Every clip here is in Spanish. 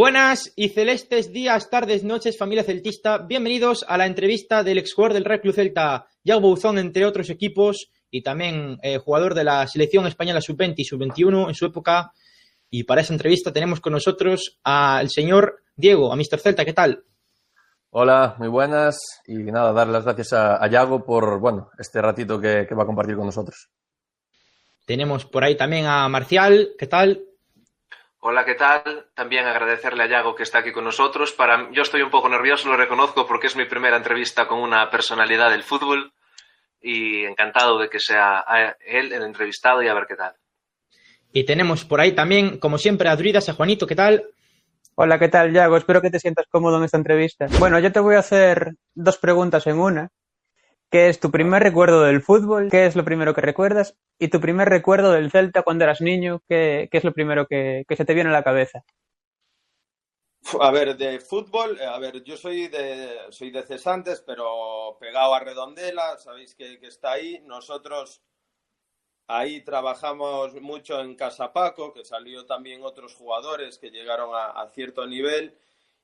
Buenas y celestes días, tardes, noches, familia celtista. Bienvenidos a la entrevista del exjugador del Real Club Celta, Yago Bouzón, entre otros equipos, y también eh, jugador de la selección española sub-20 y sub-21 en su época. Y para esa entrevista tenemos con nosotros al señor Diego, a Mr. Celta. ¿Qué tal? Hola, muy buenas. Y nada, dar las gracias a, Yago por bueno, este ratito que, que va a compartir con nosotros. Tenemos por ahí también a Marcial. ¿Qué tal? Hola, ¿qué tal? También agradecerle a Yago que está aquí con nosotros. Para, yo estoy un poco nervioso, lo reconozco, porque es mi primera entrevista con una personalidad del fútbol y encantado de que sea él el entrevistado y a ver qué tal. Y tenemos por ahí también, como siempre, a Druidas, a Juanito, ¿qué tal? Hola, ¿qué tal, Yago? Espero que te sientas cómodo en esta entrevista. Bueno, yo te voy a hacer dos preguntas en una. ¿Qué es tu primer recuerdo del fútbol? ¿Qué es lo primero que recuerdas? Y tu primer recuerdo del Celta cuando eras niño, ¿qué, es lo primero que, se te viene a la cabeza? A ver, de fútbol, a ver, yo soy de, soy de Cesantes, pero pegado a Redondela, sabéis que, está ahí. Nosotros ahí trabajamos mucho en Casapaco, que salió también otros jugadores que llegaron a cierto nivel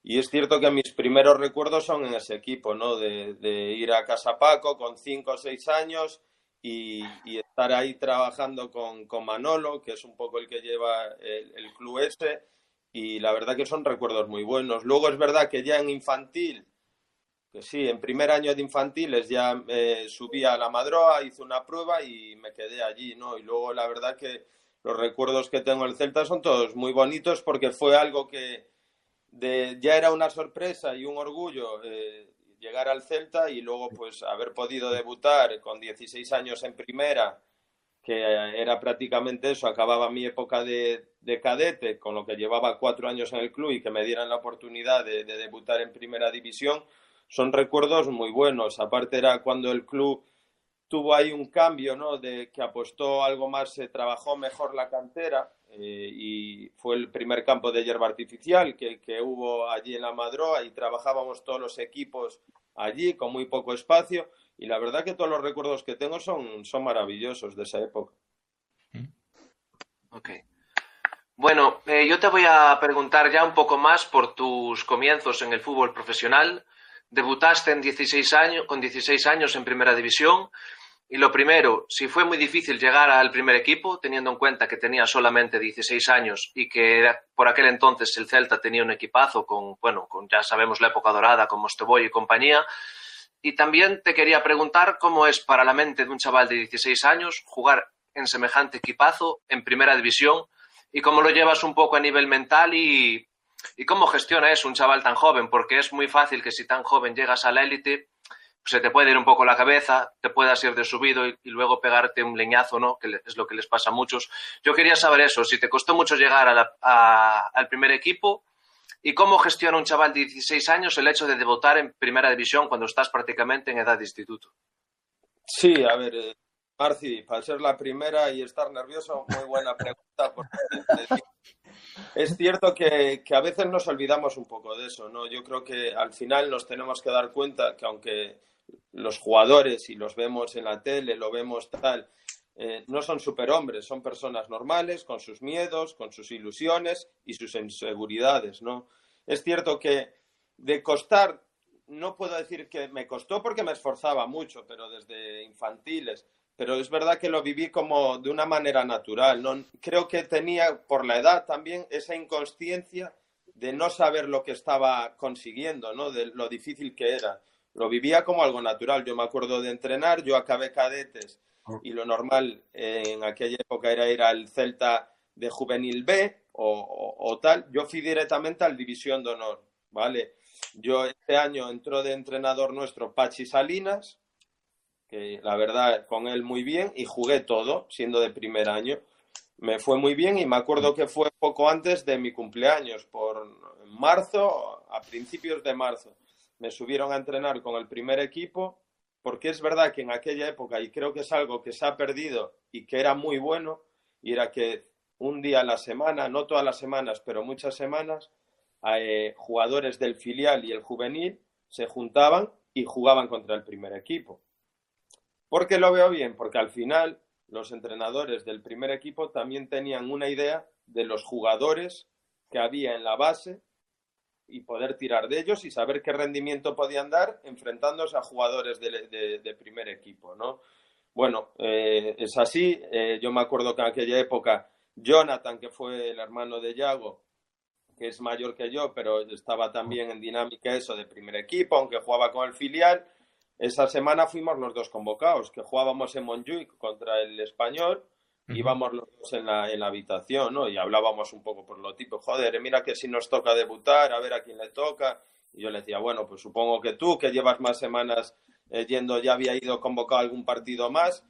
y es cierto que mis primeros recuerdos son en ese equipo, ¿no? De, ir a Casa Paco con cinco o seis años y, estar ahí trabajando con, Manolo, que es un poco el que lleva el, club ese. Y la verdad que son recuerdos muy buenos. Luego es verdad que ya en infantil, que sí, en primer año de infantiles ya eh, subí a la Madroa, hice una prueba y me quedé allí, ¿no? Y luego la verdad que los recuerdos que tengo del Celta son todos muy bonitos porque fue algo que, ya era una sorpresa y un orgullo eh, llegar al Celta y luego pues haber podido debutar con 16 años en primera, que era prácticamente eso, acababa mi época de, cadete, con lo que llevaba cuatro años en el club y que me dieran la oportunidad de, de debutar en primera división, son recuerdos muy buenos. Aparte era cuando el club tuvo ahí un cambio, ¿no? De que apostó algo más, se trabajó mejor la cantera eh, y fue el primer campo de hierba artificial que, que, hubo allí en la Madroa y trabajábamos todos los equipos allí con muy poco espacio y la verdad que todos los recuerdos que tengo son, son maravillosos de esa época. Ok. Bueno, eh, yo te voy a preguntar ya un poco más por tus comienzos en el fútbol profesional. Debutaste en 16 años, con 16 años en Primera División. Y lo primero, si fue muy difícil llegar al primer equipo, teniendo en cuenta que tenía solamente 16 años y que por aquel entonces el Celta tenía un equipazo con, bueno, con ya sabemos la época dorada, con Mostoboy y compañía. Y también te quería preguntar cómo es para la mente de un chaval de 16 años jugar en semejante equipazo en primera división y cómo lo llevas un poco a nivel mental y, y cómo gestiona eso un chaval tan joven, porque es muy fácil que si tan joven llegas a la élite se te puede ir un poco la cabeza, te puedas ir de subido y, luego pegarte un leñazo, ¿no? Que es lo que les pasa a muchos. Yo quería saber eso, si te costó mucho llegar al primer equipo y cómo gestiona un chaval de 16 años el hecho de debutar en primera división cuando estás prácticamente en edad de instituto. Sí, a ver, eh, Marci, para ser la primera y estar nervioso, muy buena pregunta. es cierto que, que, a veces nos olvidamos un poco de eso, ¿no? Yo creo que al final nos tenemos que dar cuenta que aunque los jugadores, y los vemos en la tele, lo vemos tal, eh, no son superhombres, son personas normales, con sus miedos, con sus ilusiones y sus inseguridades, ¿no? Es cierto que de costar, no puedo decir que me costó porque me esforzaba mucho, pero desde infantiles, pero es verdad que lo viví como de una manera natural, ¿no? Creo que tenía, por la edad también, esa inconsciencia de no saber lo que estaba consiguiendo, ¿no? De lo difícil que era lo vivía como algo natural. Yo me acuerdo de entrenar, yo acabé cadetes y lo normal en aquella época era ir al Celta de Juvenil B o, tal. Yo fui directamente al División de Honor, ¿vale? Yo este año entró de entrenador nuestro Pachi Salinas, que la verdad con él muy bien y jugué todo, siendo de primer año. Me fue muy bien y me acuerdo que fue poco antes de mi cumpleaños, por marzo, a principios de marzo me subieron a entrenar con el primer equipo, porque es verdad que en aquella época, y creo que es algo que se ha perdido y que era muy bueno, y era que un día a la semana, no todas las semanas, pero muchas semanas, eh, jugadores del filial y el juvenil se juntaban y jugaban contra el primer equipo. ¿Por qué lo veo bien? Porque al final los entrenadores del primer equipo también tenían una idea de los jugadores que había en la base y poder tirar de ellos y saber qué rendimiento podían dar enfrentándose a jugadores de, primer equipo, ¿no? Bueno, eh, es así. Eh, yo me acuerdo que en aquella época Jonathan, que fue el hermano de Yago, que es mayor que yo, pero estaba también en dinámica eso de primer equipo, aunque jugaba con el filial. Esa semana fuimos los dos convocados, que jugábamos en Montjuic contra el español, íbamos los dos en la, en la habitación, ¿no? Y hablábamos un poco por lo tipo, joder, mira que si nos toca debutar, a ver a quién le toca. Y yo le decía, bueno, pues supongo que tú, que llevas más semanas eh, yendo, ya había ido convocado algún partido más.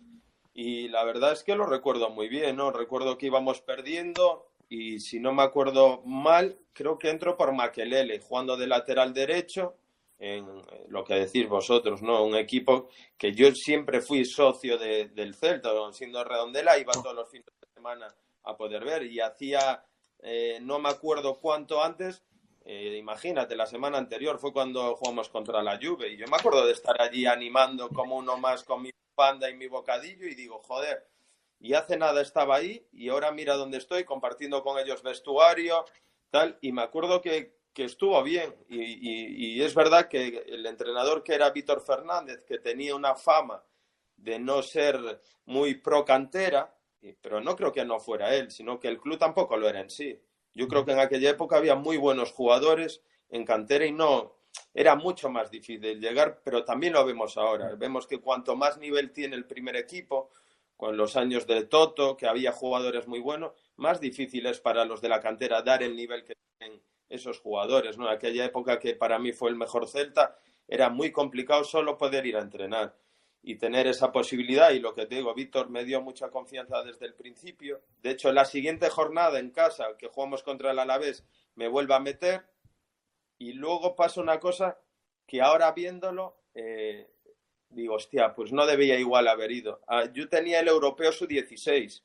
Y la verdad es que lo recuerdo muy bien, ¿no? Recuerdo que íbamos perdiendo, y si no me acuerdo mal, creo que entró por Maquelele, jugando de lateral derecho, en lo que decís vosotros, ¿no? Un equipo que yo siempre fui socio del Celta, siendo redondela, iba todos los fines de semana a poder ver y hacía, eh, no me acuerdo cuánto antes, eh, imagínate, la semana anterior fue cuando jugamos contra la Juve y yo me acuerdo de estar allí animando como uno más con mi panda y mi bocadillo y digo, joder, y hace nada estaba ahí y ahora mira dónde estoy compartiendo con ellos vestuario, tal, y me acuerdo que, estuvo bien y, es verdad que el entrenador que era Víctor Fernández, que tenía una fama de no ser muy pro cantera, pero no creo que no fuera él, sino que el club tampoco lo era en sí. Yo creo que en aquella época había muy buenos jugadores en cantera y no era mucho más difícil llegar, pero también lo vemos ahora. Vemos que cuanto más nivel tiene el primer equipo, con los años de Toto, que había jugadores muy buenos, más difícil es para los de la cantera dar el nivel que tienen esos jugadores. ¿no? Aquella época que para mí fue el mejor Celta, era muy complicado solo poder ir a entrenar y tener esa posibilidad. Y lo que te digo, Víctor me dio mucha confianza desde el principio. De hecho, la siguiente jornada en casa, que jugamos contra el Alavés, me vuelve a meter. Y luego pasa una cosa que ahora viéndolo, eh, digo, hostia, pues no debía igual haber ido. Ah, yo tenía el europeo su-16,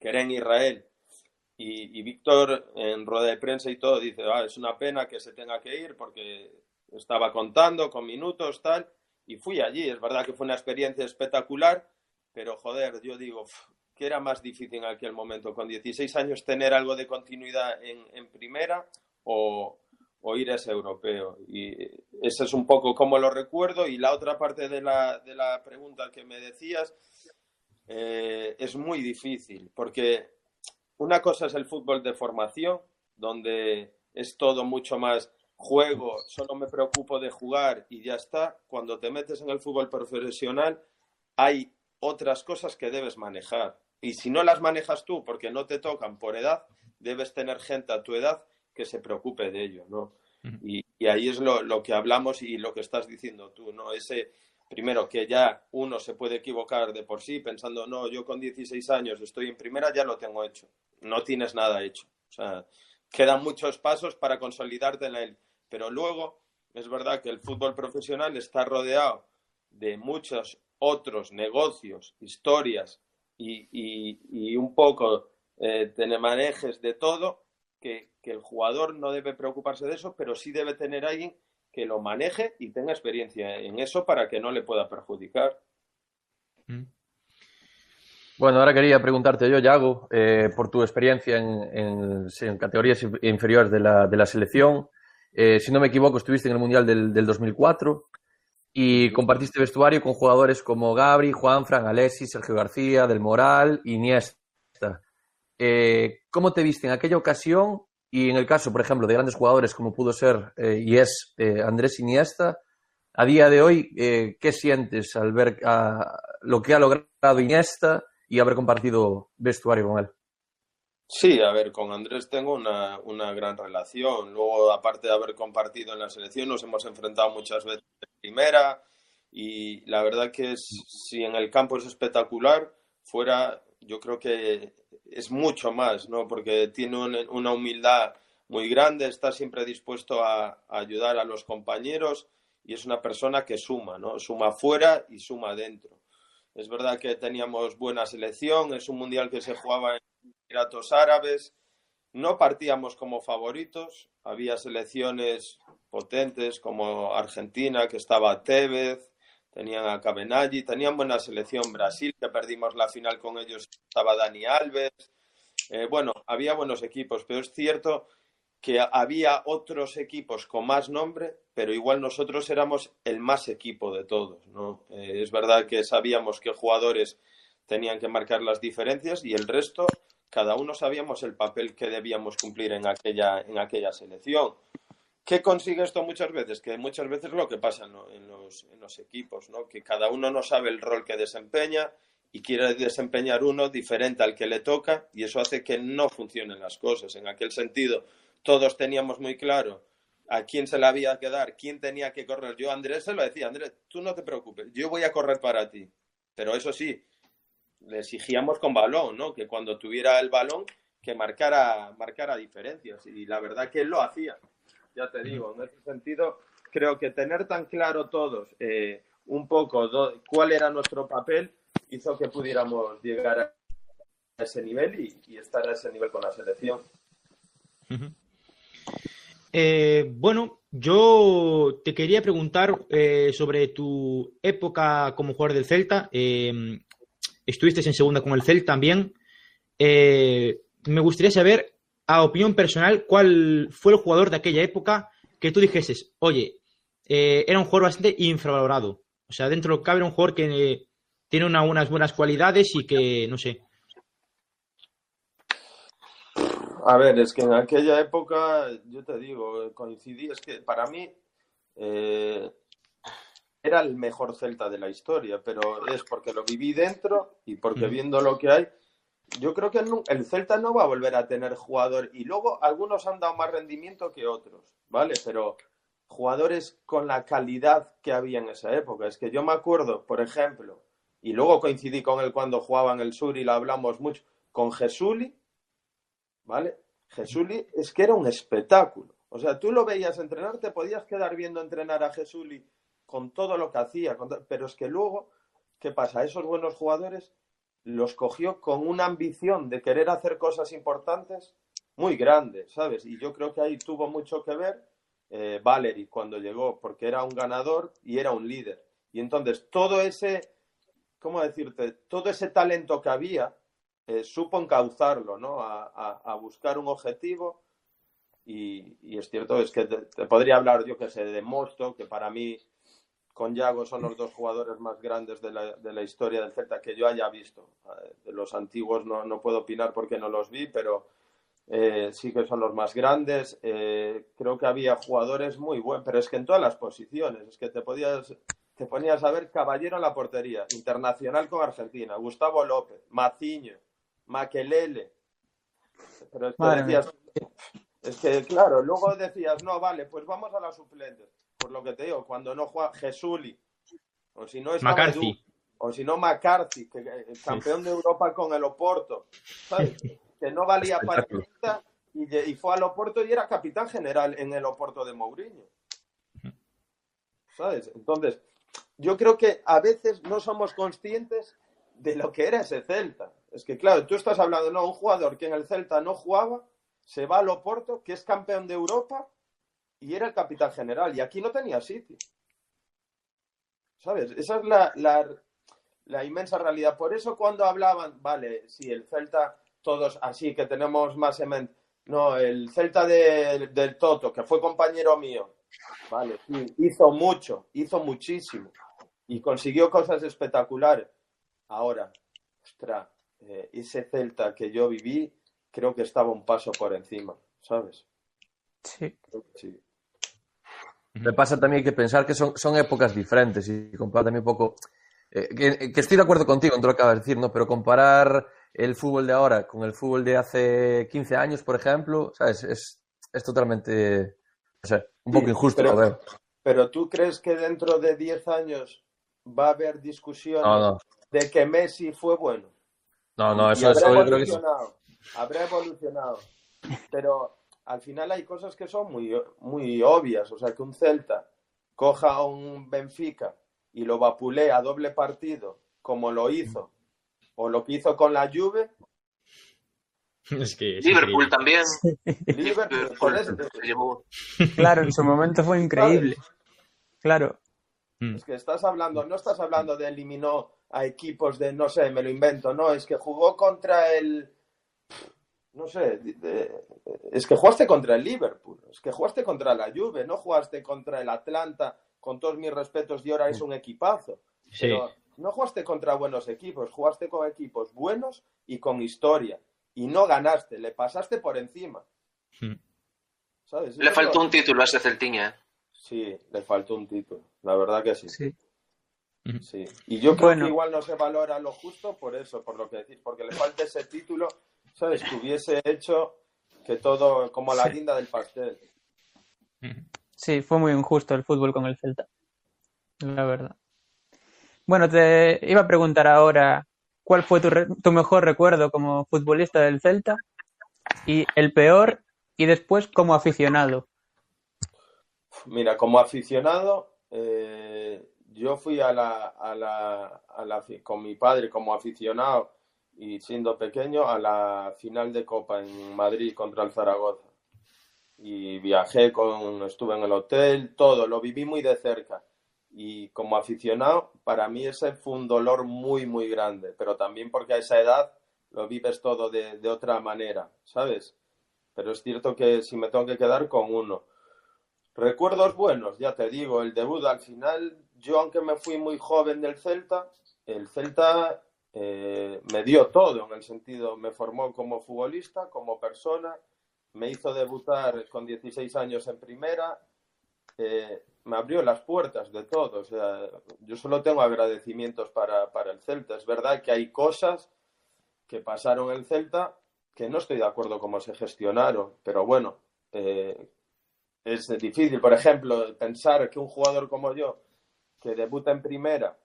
que era en Israel. Y, Víctor, en rueda de prensa y todo, dice, ah, es una pena que se tenga que ir porque estaba contando con minutos, tal. Y fui allí. Es verdad que fue una experiencia espectacular, pero joder, yo digo, que era más difícil en aquel momento, con 16 años, tener algo de continuidad en, primera o, o ir a ese europeo. Y ese es un poco como lo recuerdo. Y la otra parte de la, de la pregunta que me decías eh, es muy difícil, porque una cosa es el fútbol de formación, donde es todo mucho más juego, solo me preocupo de jugar y ya está. Cuando te metes en el fútbol profesional, hay otras cosas que debes manejar. Y si no las manejas tú porque no te tocan por edad, debes tener gente a tu edad que se preocupe de ello, ¿no? y, ahí es lo, que hablamos y lo que estás diciendo tú, ¿no? Ese, primero, que ya uno se puede equivocar de por sí pensando, no, yo con 16 años estoy en primera, ya lo tengo hecho. No tienes nada hecho. O sea, quedan muchos pasos para consolidarte en él. Pero luego, es verdad que el fútbol profesional está rodeado de muchos otros negocios, historias y, un poco eh, manejes de todo que, el jugador no debe preocuparse de eso, pero sí debe tener alguien que lo maneje y tenga experiencia en eso para que no le pueda perjudicar. Mm. Bueno, ahora quería preguntarte yo, Yago, eh, por tu experiencia en, categorías inferiores de la, selección. Eh, si no me equivoco, estuviste en el Mundial del, 2004 y compartiste vestuario con jugadores como Gabri, Juan, Fran, Alexis, Sergio García, Del Moral, Iniesta. Eh, ¿Cómo te viste en aquella ocasión y en el caso, por ejemplo, de grandes jugadores como pudo ser eh, y es eh, Andrés Iniesta? A día de hoy, ¿qué sientes al ver lo que ha logrado Iniesta y haber compartido vestuario con él? Sí, a ver, con Andrés tengo una, una, gran relación. Luego, aparte de haber compartido en la selección, nos hemos enfrentado muchas veces en primera y la verdad que si en el campo es espectacular, fuera yo creo que es mucho más, ¿no? Porque tiene una humildad muy grande, está siempre dispuesto a, ayudar a los compañeros y es una persona que suma, ¿no? Suma fuera y suma dentro. Es verdad que teníamos buena selección, es un mundial que se jugaba en Emiratos Árabes, no partíamos como favoritos, había selecciones potentes como Argentina, que estaba Tevez, tenían a Cabenaggi, tenían buena selección Brasil, que perdimos la final con ellos, estaba Dani Alves. Eh, bueno, había buenos equipos, pero es cierto que había otros equipos con más nombre, pero igual nosotros éramos el más equipo de todos, ¿no? Eh, es verdad que sabíamos que jugadores tenían que marcar las diferencias y el resto, cada uno sabíamos el papel que debíamos cumplir en aquella, en aquella selección. ¿Qué consigue esto muchas veces? Que muchas veces lo que pasa en, los, equipos, ¿no? Que cada uno no sabe el rol que desempeña y quiere desempeñar uno diferente al que le toca y eso hace que no funcionen las cosas. En aquel sentido, todos teníamos muy claro a quién se le había que dar, quién tenía que correr. Yo Andrés se lo decía, Andrés, tú no te preocupes, yo voy a correr para ti. Pero eso sí, le exigíamos con balón, ¿no? Que cuando tuviera el balón, que marcara, marcara diferencias. Y la verdad que él lo hacía. Ya te digo, en ese sentido, creo que tener tan claro todos eh, un poco cuál era nuestro papel hizo que pudiéramos llegar a ese nivel y, estar a ese nivel con la selección. Eh, bueno, yo te quería preguntar eh, sobre tu época como jugador del Celta. Eh, estuviste en segunda con el Celta también. me gustaría saber, a opinión personal, cuál fue el jugador de aquella época que tú dijeses, oye, era un jugador bastante infravalorado. O sea, dentro de lo que cabe era un jugador que tiene unas buenas cualidades y que, no sé, A ver, es que en aquella época, yo te digo, coincidí, es que para mí eh, era el mejor Celta de la historia, pero es porque lo viví dentro y porque viendo lo que hay, yo creo que el Celta no va a volver a tener jugador y luego algunos han dado más rendimiento que otros, ¿vale? Pero jugadores con la calidad que había en esa época. Es que yo me acuerdo, por ejemplo, y luego coincidí con él cuando jugaba en el sur y lo hablamos mucho, con Jesuli, ¿vale? Jesuli es que era un espectáculo. O sea, tú lo veías entrenar, te podías quedar viendo entrenar a Jesuli con todo lo que hacía, pero es que luego, ¿qué pasa? Esos buenos jugadores los cogió con una ambición de querer hacer cosas importantes muy grande, ¿sabes? Y yo creo que ahí tuvo mucho que ver eh, Valery cuando llegó, porque era un ganador y era un líder. Y entonces todo ese, ¿cómo decirte? Todo ese talento que había, eh, supo encauzarlo, ¿no? A, buscar un objetivo. Y, es cierto, es que te, podría hablar, yo que sé, de Mosto, que para mí con Yago son los dos jugadores más grandes de la, de la historia del Celta que yo haya visto. Eh, de los antiguos no, no puedo opinar porque no los vi, pero eh, sí que son los más grandes. creo que había jugadores muy buenos, pero es que en todas las posiciones, es que te podías te ponías a ver Caballero en la portería, internacional con Argentina, Gustavo López, Maciño, Maquelele. Pero es que decías, es que claro, luego decías, no, vale, pues vamos a las suplentes. Por lo que te digo, cuando no juega Jesuli, o si no es McCarthy. o si no McCarthy, que, campeón de Europa con el Oporto, que no valía para nada y, y, fue al Oporto y era capitán general en el Oporto de Mourinho. ¿Sabes? Entonces, yo creo que a veces no somos conscientes de lo que era ese Celta. Es que, claro, tú estás hablando, no, un jugador que en el Celta no jugaba, se va al Oporto, que es campeón de Europa y era el capitán general. Y aquí no tenía sitio. ¿Sabes? Esa es la, la, inmensa realidad. Por eso cuando hablaban, vale, si el Celta, todos así que tenemos más en No, el Celta del Toto, que fue compañero mío, vale, sí, hizo mucho, hizo muchísimo y consiguió cosas espectaculares. Ahora, ostras, eh, ese Celta que yo viví, creo que estaba un paso por encima, ¿sabes? Sí. Me pasa también que pensar que son, son épocas diferentes y comparar también un poco. Eh, que, estoy de acuerdo contigo en todo lo que acabas de decir, ¿no? Pero comparar el fútbol de ahora con el fútbol de hace 15 años, por ejemplo, ¿sabes? Es, es totalmente. O sea, un poco injusto, pero, Pero tú crees que dentro de 10 años va a haber discusiones de que Messi fue bueno? No, no, eso, es evolucionado, Habrá evolucionado. Pero al final hay cosas que son muy, muy obvias. O sea, que un Celta coja a un Benfica y lo vapulea a doble partido, como lo hizo, o lo que hizo con la Juve. Es que Liverpool también. Liverpool, Claro, en su momento fue increíble. Claro. Es que estás hablando, no estás hablando de eliminó a equipos de, no sé, me lo invento, no, es que jugó contra el, no sé, es que jugaste contra el Liverpool, es que jugaste contra la Juve, no jugaste contra el Atlanta, con todos mis respetos, y ahora es un equipazo. Pero no jugaste contra buenos equipos, jugaste con equipos buenos y con historia. Y no ganaste, le pasaste por encima. Hmm. Le faltó un título a ese Celtiña. ¿eh? Sí, le faltó un título, la verdad que sí. Sí. sí. Y yo creo que igual no se valora lo justo por eso, por lo que decís, porque le falta ese título ¿sabes? Que hubiese hecho que todo como la guinda del pastel. Sí, fue muy injusto el fútbol con el Celta, la verdad. Bueno, te iba a preguntar ahora cuál fue tu, tu mejor recuerdo como futbolista del Celta y el peor y después como aficionado. Mira, como aficionado, eh, yo fui a la, a la, a la, con mi padre como aficionado y siendo pequeño a la final de Copa en Madrid contra el Zaragoza. Y viajé con, estuve en el hotel, todo, lo viví muy de cerca. Y como aficionado, para mí ese fue un dolor muy, muy grande, pero también porque a esa edad lo vives todo de, de otra manera, ¿sabes? Pero es cierto que si me tengo que quedar con uno. Recuerdos buenos, ya te digo, el debut al final, yo aunque me fui muy joven del Celta, el Celta eh, me dio todo en el sentido, me formó como futbolista, como persona, me hizo debutar con 16 años en primera, eh, me abrió las puertas de todo. O sea, yo solo tengo agradecimientos para, para, el Celta. Es verdad que hay cosas que pasaron en el Celta que no estoy de acuerdo cómo se gestionaron, pero bueno, eh, es difícil. Por ejemplo, pensar que un jugador como yo, que debuta en primera,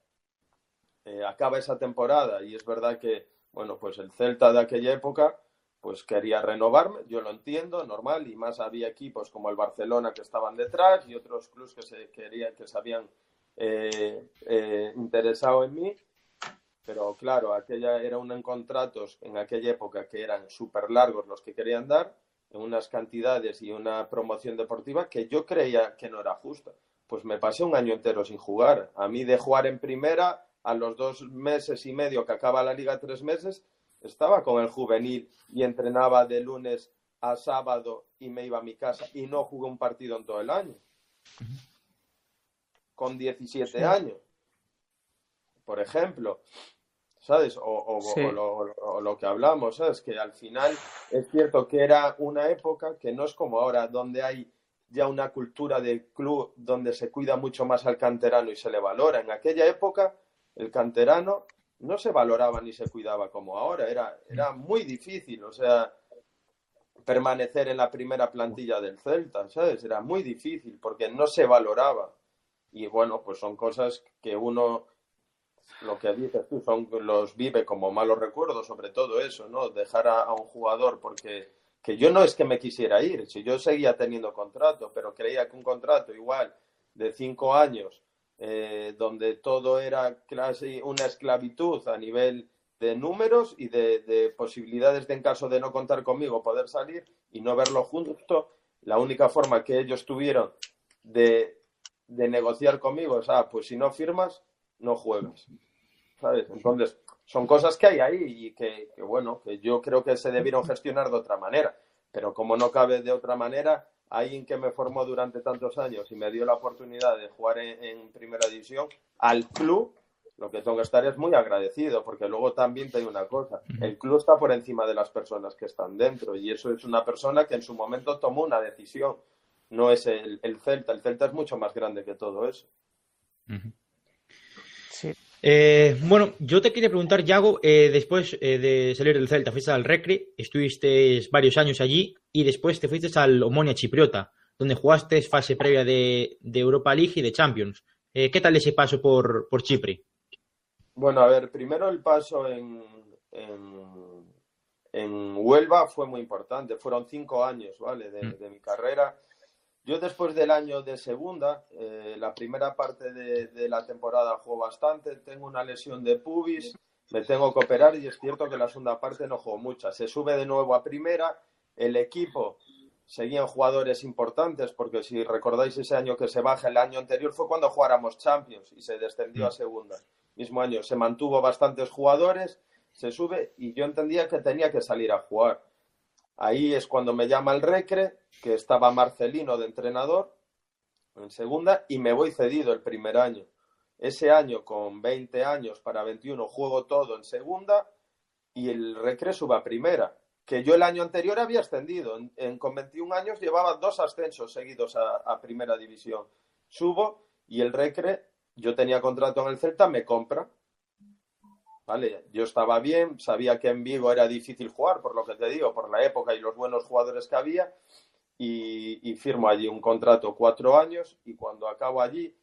eh, acaba esa temporada y es verdad que, bueno, pues el Celta de aquella época pues quería renovarme, yo lo entiendo, normal, y más había equipos como el Barcelona que estaban detrás y otros clubes que se querían, que se habían eh, eh, interesado en mí, pero claro, aquella era un contratos en aquella época que eran súper largos los que querían dar, en unas cantidades y una promoción deportiva que yo creía que no era justa. Pues me pasé un año entero sin jugar. A mí de jugar en primera a los dos meses y medio que acaba la liga, tres meses, estaba con el juvenil y entrenaba de lunes a sábado y me iba a mi casa y no jugué un partido en todo el año. Con 17 años. Por ejemplo, ¿sabes? O, lo, lo, que hablamos, ¿sabes? Que al final es cierto que era una época que no es como ahora, donde hay ya una cultura de club donde se cuida mucho más al canterano y se le valora. En aquella época el canterano no se valoraba ni se cuidaba como ahora. Era, era muy difícil, o sea, permanecer en la primera plantilla del Celta, ¿sabes? Era muy difícil porque no se valoraba. Y bueno, pues son cosas que uno, lo que dices tú, son, los vive como malos recuerdos, sobre todo eso, ¿no? Dejar a, a un jugador porque que yo no es que me quisiera ir, si yo seguía teniendo contrato, pero creía que un contrato igual de cinco años eh, donde todo era casi una esclavitud a nivel de números y de, posibilidades de, en caso de no contar conmigo, poder salir y no verlo justo. La única forma que ellos tuvieron de, negociar conmigo es, ah, pues si no firmas, no juegas. ¿Sabes? Entonces, son cosas que hay ahí y que, bueno, que yo creo que se debieron gestionar de otra manera. Pero como no cabe de otra manera, alguien que me formó durante tantos años y me dio la oportunidad de jugar en, primera división, al club, lo que tengo que estar es muy agradecido, porque luego también te digo una cosa, el club está por encima de las personas que están dentro y eso es una persona que en su momento tomó una decisión, no es el, Celta, el Celta es mucho más grande que todo eso. Eh, bueno, yo te quería preguntar, Yago, eh, después eh, de salir del Celta, fuiste al Recre, estuviste varios años allí y después te fuiste al Omonia Chipriota, donde jugaste fase previa de, Europa League y de Champions. ¿Qué tal ese paso por, por, Chipre? Bueno, a ver, primero el paso en, en, Huelva fue muy importante. Fueron cinco años, ¿vale? De, mm. de mi carrera yo después del año de segunda, eh, la primera parte de, la temporada juego bastante, tengo una lesión de pubis, me tengo que operar y es cierto que la segunda parte no juego mucha. Se sube de nuevo a primera, el equipo seguían jugadores importantes, porque si recordáis ese año que se baja, el año anterior fue cuando jugáramos Champions y se descendió a segunda. Mismo año se mantuvo bastantes jugadores, se sube y yo entendía que tenía que salir a jugar Ahí es cuando me llama el Recre, que estaba Marcelino de entrenador en segunda, y me voy cedido el primer año. Ese año, con 20 años para 21, juego todo en segunda y el Recre sube a primera. Que yo el año anterior había ascendido. En, con 21 años llevaba dos ascensos seguidos a, a primera división. Subo y el Recre, yo tenía contrato en el Celta, me compra ¿vale? Yo estaba bien, sabía que en Vigo era difícil jugar, por lo que te digo, por la época y los buenos jugadores que había, y, firmo allí un contrato cuatro años, y cuando acabo allí,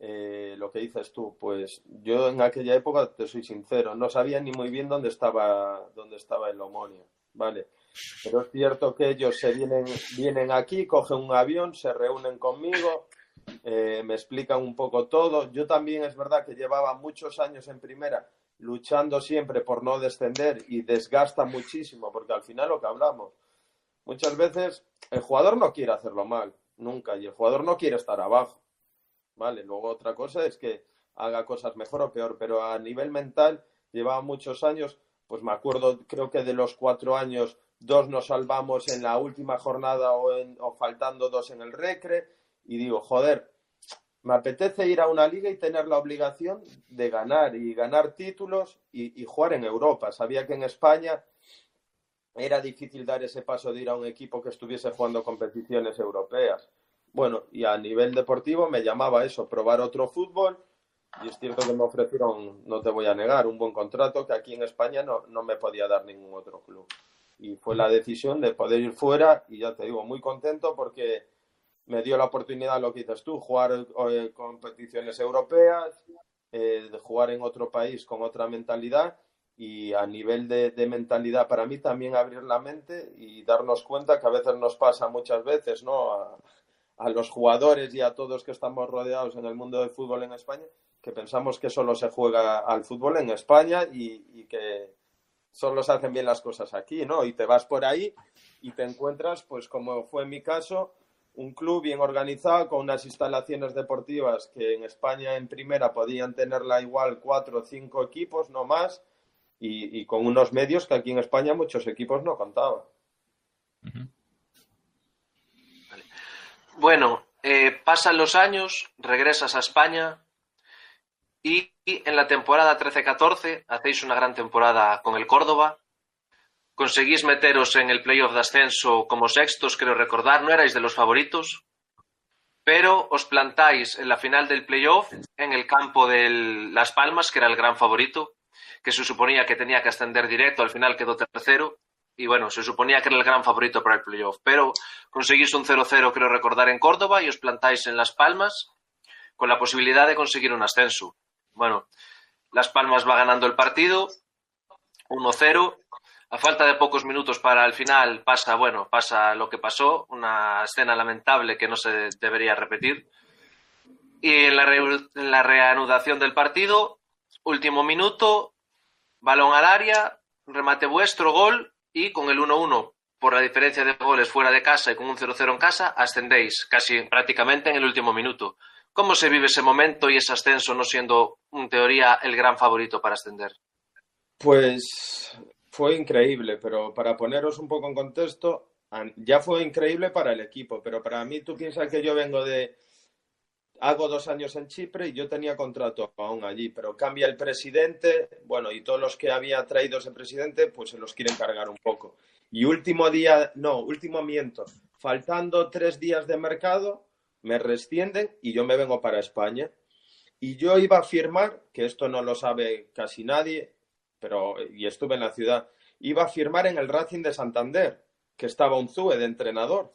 eh, lo que dices tú, pues yo en aquella época, te soy sincero, no sabía ni muy bien dónde estaba, dónde estaba el Omonia, ¿vale? Pero es cierto que ellos se vienen, vienen aquí, cogen un avión, se reúnen conmigo, eh, me explican un poco todo. Yo también es verdad que llevaba muchos años en primera luchando siempre por no descender y desgasta muchísimo, porque al final lo que hablamos, muchas veces el jugador no quiere hacerlo mal, nunca, y el jugador no quiere estar abajo, ¿vale? Luego otra cosa es que haga cosas mejor o peor, pero a nivel mental llevaba muchos años, pues me acuerdo, creo que de los cuatro años, dos nos salvamos en la última jornada o, o faltando dos en el recre, y digo, joder, me apetece ir a una liga y tener la obligación de ganar y ganar títulos y, jugar en Europa. Sabía que en España era difícil dar ese paso de ir a un equipo que estuviese jugando competiciones europeas. Bueno, y a nivel deportivo me llamaba eso, probar otro fútbol. Y es cierto que me ofrecieron, no te voy a negar, un buen contrato que aquí en España no, no me podía dar ningún otro club. Y fue la decisión de poder ir fuera y ya te digo, muy contento porque me dio la oportunidad, lo que dices tú, jugar eh, competiciones europeas, eh, de jugar en otro país con otra mentalidad y a nivel de, mentalidad para mí también abrir la mente y darnos cuenta que a veces nos pasa muchas veces, ¿no? A, los jugadores y a todos que estamos rodeados en el mundo del fútbol en España, que pensamos que solo se juega al fútbol en España y, que solo se hacen bien las cosas aquí, ¿no? Y te vas por ahí y te encuentras, pues como fue en mi caso, un club bien organizado con unas instalaciones deportivas que en España en primera podían tenerla igual cuatro o cinco equipos, no más, y, con unos medios que aquí en España muchos equipos no contaban. Bueno, eh, pasan los años, regresas a España y en la temporada 13-14 hacéis una gran temporada con el Córdoba, conseguís meteros en el playoff de ascenso como sextos, creo recordar, no erais de los favoritos, pero os plantáis en la final del playoff en el campo de Las Palmas, que era el gran favorito, que se suponía que tenía que ascender directo, al final quedó tercero, y bueno, se suponía que era el gran favorito para el playoff, pero conseguís un 0-0, creo recordar, en Córdoba y os plantáis en Las Palmas con la posibilidad de conseguir un ascenso. Bueno, Las Palmas va ganando el partido, 1-0, a falta de pocos minutos para el final pasa, bueno, pasa lo que pasó, una escena lamentable que no se debería repetir. Y en la, reanudación del partido, último minuto, balón al área, remate vuestro, gol y con el 1-1 por la diferencia de goles fuera de casa y con un 0-0 en casa, ascendéis casi prácticamente en el último minuto. ¿Cómo se vive ese momento y ese ascenso no siendo, en teoría, el gran favorito para ascender? Pues fue increíble, pero para poneros un poco en contexto, ya fue increíble para el equipo, pero para mí tú piensas que yo vengo de... Hago dos años en Chipre y yo tenía contrato aún allí, pero cambia el presidente, bueno, y todos los que había traído ese presidente, pues se los quieren cargar un poco. Y último día, no, último miento, faltando tres días de mercado, me rescienden y yo me vengo para España. Y yo iba a firmar, que esto no lo sabe casi nadie, pero y estuve en la ciudad, iba a firmar en el Racing de Santander, que estaba un Zue de entrenador.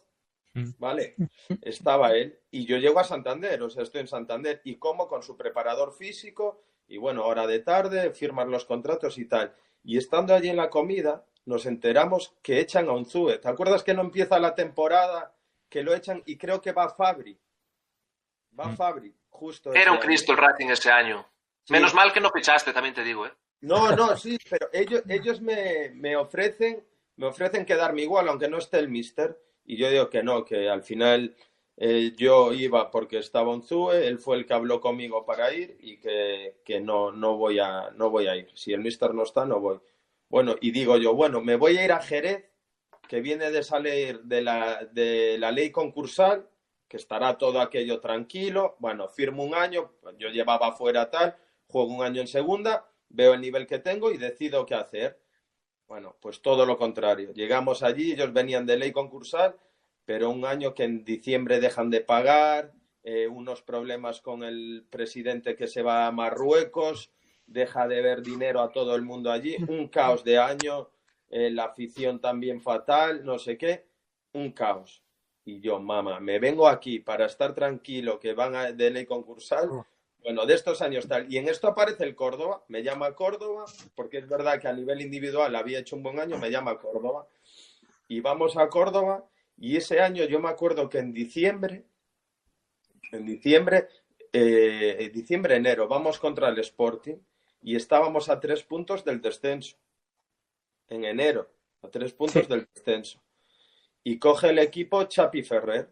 Mm. ¿Vale? Estaba él y yo llego a Santander, o sea, estoy en Santander y como con su preparador físico y bueno, hora de tarde, firmar los contratos y tal. Y estando allí en la comida, nos enteramos que echan a un Zue. ¿Te acuerdas que no empieza la temporada, que lo echan y creo que va Fabri? Va mm. Fabri, justo. Era un Cristo el Racing ese año. Menos mal que no fichaste, también te digo, ¿eh? No, no, sí, pero ellos, ellos me, me, ofrecen, me ofrecen quedarme igual, aunque no esté el mister, y yo digo que no, que al final eh, yo iba porque estaba en Zue, él fue el que habló conmigo para ir y que, que, no, no, voy a, no voy a ir. Si el mister no está, no voy. Bueno, y digo yo, bueno, me voy a ir a Jerez que viene de salir de la, de la ley concursal, que estará todo aquello tranquilo. Bueno, firmo un año, yo llevaba fuera tal, juego un año en segunda, veo el nivel que tengo y decido qué hacer. Bueno, pues todo lo contrario. Llegamos allí, ellos venían de ley concursal, pero un año que en diciembre dejan de pagar, eh, unos problemas con el presidente que se va a Marruecos, deja de ver dinero a todo el mundo allí, un caos de año, eh, la afición también fatal, no sé qué, un caos. Y yo, mamá, me vengo aquí para estar tranquilo, que van a, de ley concursal. Bueno, de estos años tal. Y en esto aparece el Córdoba, me llama Córdoba, porque es verdad que a nivel individual había hecho un buen año, me llama Córdoba. Y vamos a Córdoba, y ese año yo me acuerdo que en diciembre, en diciembre, eh, diciembre, enero, vamos contra el Sporting y estábamos a tres puntos del descenso. En enero, a tres puntos del descenso. Y coge el equipo Chapi Ferrer.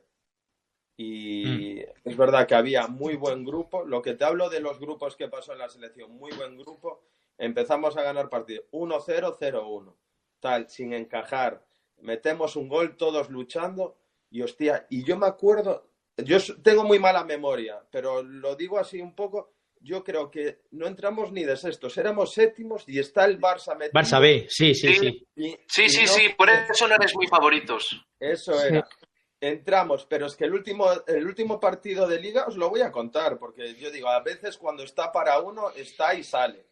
Y mm. es verdad que había muy buen grupo. Lo que te hablo de los grupos que pasó en la selección, muy buen grupo. Empezamos a ganar partidos 1-0, 0-1. Tal, sin encajar. Metemos un gol, todos luchando. Y hostia, y yo me acuerdo, yo tengo muy mala memoria, pero lo digo así un poco yo creo que no entramos ni de sextos, éramos séptimos y está el Barça metido. Barça B, sí, sí, sí. sí, sí, sí, por eso no eres muy favoritos. Eso era. Entramos, pero es que el último, el último partido de liga os lo voy a contar, porque yo digo, a veces cuando está para uno, está y sale.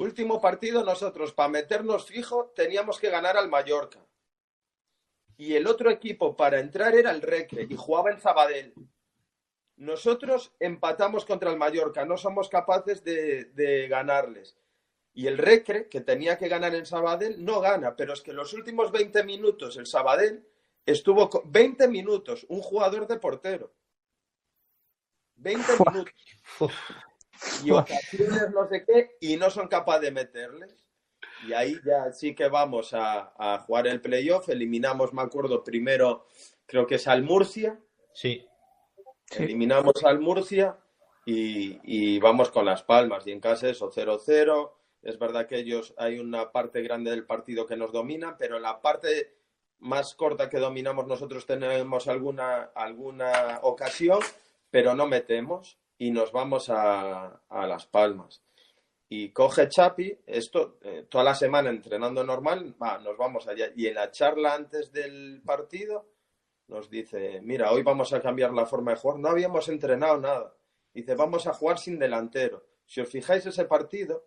Último partido, nosotros, para meternos fijo, teníamos que ganar al Mallorca. Y el otro equipo para entrar era el Recre y jugaba en Zabadell. Nosotros empatamos contra el Mallorca, no somos capaces de, ganarles. Y el Recre, que tenía que ganar en Sabadell, no gana, pero es que los últimos 20 minutos el Sabadell estuvo 20 minutos, un jugador de portero. 20 minutos. Y ocasiones no sé qué, y no son capaces de meterles. Y ahí ya sí que vamos a, a jugar el playoff. Eliminamos, me acuerdo, primero, creo que es al Murcia. Sí. Eliminamos al Murcia y, vamos con las palmas. Y en casa eso, 0-0. Es verdad que ellos hay una parte grande del partido que nos domina, pero en la parte más corta que dominamos nosotros tenemos alguna, alguna ocasión, pero no metemos y nos vamos a, las palmas. Y coge Chapi, esto, eh, toda la semana entrenando normal, va, nos vamos allá. Y en la charla antes del partido, nos dice, mira, hoy vamos a cambiar la forma de jugar. No habíamos entrenado nada. Dice, vamos a jugar sin delantero. Si os fijáis ese partido,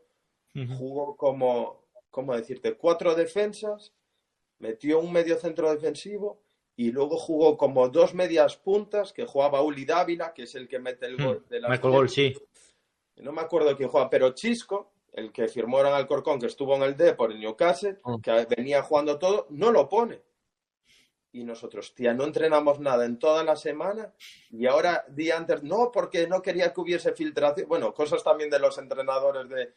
jugó como, ¿cómo decirte? Cuatro defensas, metió un medio centro defensivo y luego jugó como dos medias puntas que jugaba Uli Dávila, que es el que mete el gol de la... gol, sí. No me acuerdo quién juega, pero Chisco, el que firmó en Alcorcón, que estuvo en el D por el Newcastle, mm. que venía jugando todo, no lo pone y nosotros, tía, no entrenamos nada en toda la semana y ahora día antes, no, porque no quería que hubiese filtración. Bueno, cosas también de los entrenadores de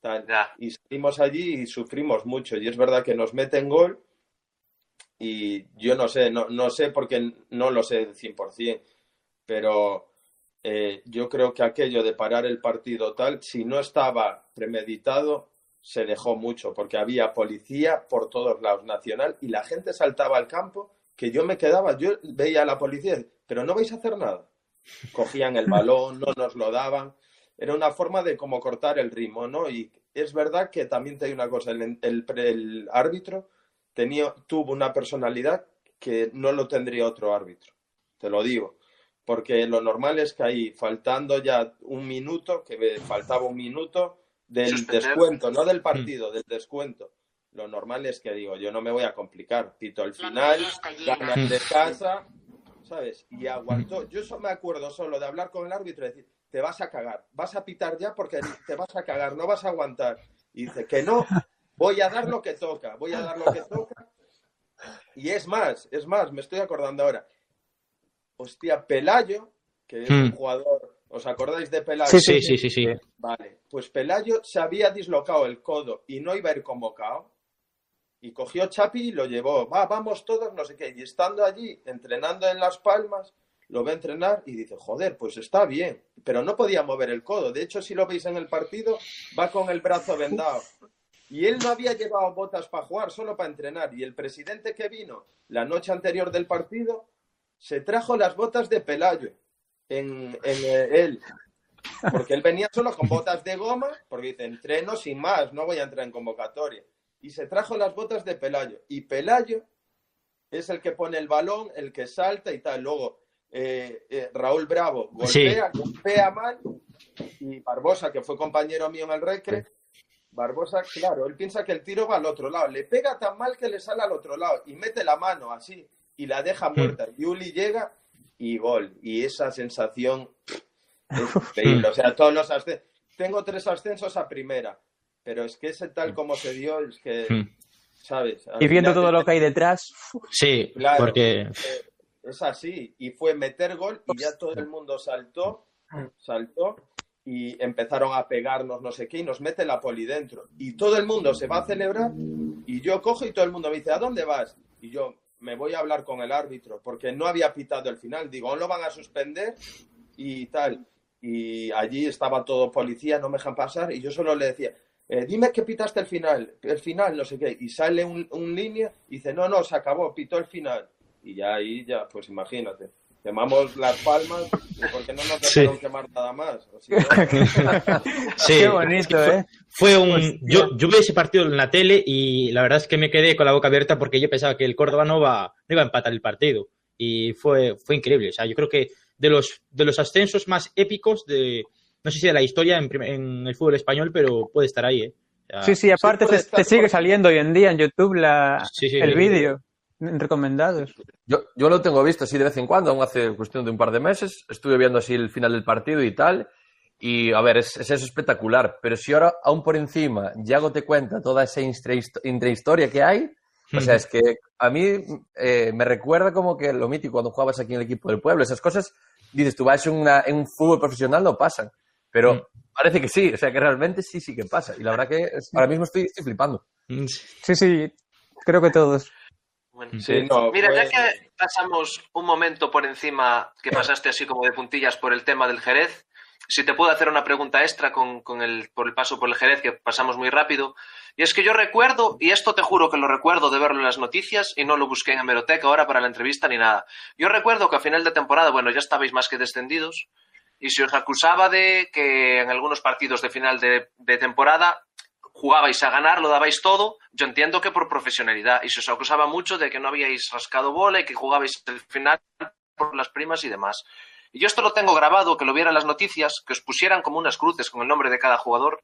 tal. Y salimos allí y sufrimos mucho. Y es verdad que nos meten gol y yo no sé, no, no sé porque no lo sé 100%, pero eh, yo creo que aquello de parar el partido tal, si no estaba premeditado, se dejó mucho porque había policía por todos lados, nacional, y la gente saltaba al campo que yo me quedaba, yo veía a la policía, pero no vais a hacer nada. Cogían el balón, no nos lo daban. Era una forma de como cortar el ritmo, ¿no? Y es verdad que también te hay una cosa, el, el, árbitro tenía, tuvo una personalidad que no lo tendría otro árbitro, te lo digo. Porque lo normal es que ahí, faltando ya un minuto, que faltaba un minuto del descuento, no del partido, del descuento lo normal es que digo, yo no me voy a complicar, pito al final, ganas de casa, ¿sabes? Y aguantó. Yo me acuerdo solo de hablar con el árbitro y decir, te vas a cagar, vas a pitar ya porque te vas a cagar, no vas a aguantar. Y dice, que no, voy a dar lo que toca, voy a dar lo que toca. Y es más, es más, me estoy acordando ahora. Hostia, Pelayo, que es un hmm. jugador, ¿os acordáis de Pelayo? Sí, sí, sí, sí, Vale, pues Pelayo se había dislocado el codo y no iba a ir convocado y cogió Chapi y lo llevó, va, vamos todos, no sé qué, y estando allí, entrenando en Las Palmas, lo ve entrenar y dice, joder, pues está bien, pero no podía mover el codo, de hecho, si lo veis en el partido, va con el brazo vendado. Y él no había llevado botas para jugar, solo para entrenar. Y el presidente que vino la noche anterior del partido se trajo las botas de Pelayo en, en eh, él. Porque él venía solo con botas de goma, porque dice, entreno sin más, no voy a entrar en convocatoria. Y se trajo las botas de Pelayo. Y Pelayo es el que pone el balón, el que salta y tal. Luego, eh, eh, Raúl Bravo golpea, golpea mal. Y Barbosa, que fue compañero mío en el recre, Barbosa, claro, él piensa que el tiro va al otro lado. Le pega tan mal que le sale al otro lado y mete la mano así y la deja muerta. Y Uli llega y gol. Y esa sensación es increíble. O sea, todos los ascensos. Tengo tres ascensos a primera, pero es que ese tal como se dio, es que, ¿sabes? y viendo todo lo que hay detrás. Sí, claro, porque. Es así. Y fue meter gol y ya todo el mundo saltó, saltó y empezaron a pegarnos no sé qué y nos mete la poli dentro. Y todo el mundo se va a celebrar y yo cojo y todo el mundo me dice, ¿a dónde vas? Y yo me voy a hablar con el árbitro porque no había pitado el final. Digo, ¿no lo van a suspender? Y tal y allí estaba todo policía, no me dejan pasar, y yo solo le decía, eh, dime que pitaste el final, el final, no sé qué, y sale un, un línea y dice, no, no, se acabó, pitó el final. Y ya ahí, ya, pues imagínate, quemamos las palmas porque no nos dejaron quemar nada más. sí, qué bonito, ¿eh? Fue un... Pues, yo, yo vi ese partido en la tele y la verdad es que me quedé con la boca abierta porque yo pensaba que el Córdoba no, va, no iba a empatar el partido. Y fue, fue increíble. O sea, yo creo que de los, de los ascensos más épicos de, no sé si de la historia en, el fútbol español, pero puede estar ahí, ¿eh? sí, sí, aparte te, sigue saliendo hoy en día en YouTube la, el vídeo recomendados. Yo, yo lo tengo visto así de vez en cuando, aún hace cuestión de un par de meses. Estuve viendo así el final del partido y tal. Y a ver, es, es eso espectacular. Pero si ahora, aún por encima, Yago te cuenta toda esa intrahistoria que hay, o sea, es que a mí eh, me recuerda como que lo mítico cuando jugabas aquí en el equipo del pueblo. Esas cosas dices, tú vas en, una, en un fútbol profesional, no pasan. Pero mm. parece que sí, o sea, que realmente sí, sí que pasa. Y la verdad que ahora mismo estoy, estoy flipando. Mm. Sí, sí, creo que todos. Mira, ya que pasamos un momento por encima, que pasaste así como de puntillas por el tema del Jerez, si te puedo hacer una pregunta extra con, con el, por el paso por el Jerez, que pasamos muy rápido. Y es que yo recuerdo, y esto te juro que lo recuerdo de verlo en las noticias y no lo busqué en hemeroteca ahora para la entrevista ni nada. Yo recuerdo que a final de temporada, bueno, ya estabais más que descendidos y se os acusaba de que en algunos partidos de final de, de temporada jugabais a ganar, lo dabais todo. Yo entiendo que por profesionalidad y se os acusaba mucho de que no habíais rascado bola y que jugabais el final por las primas y demás. Y yo esto lo tengo grabado, que lo vieran las noticias, que os pusieran como unas cruces con el nombre de cada jugador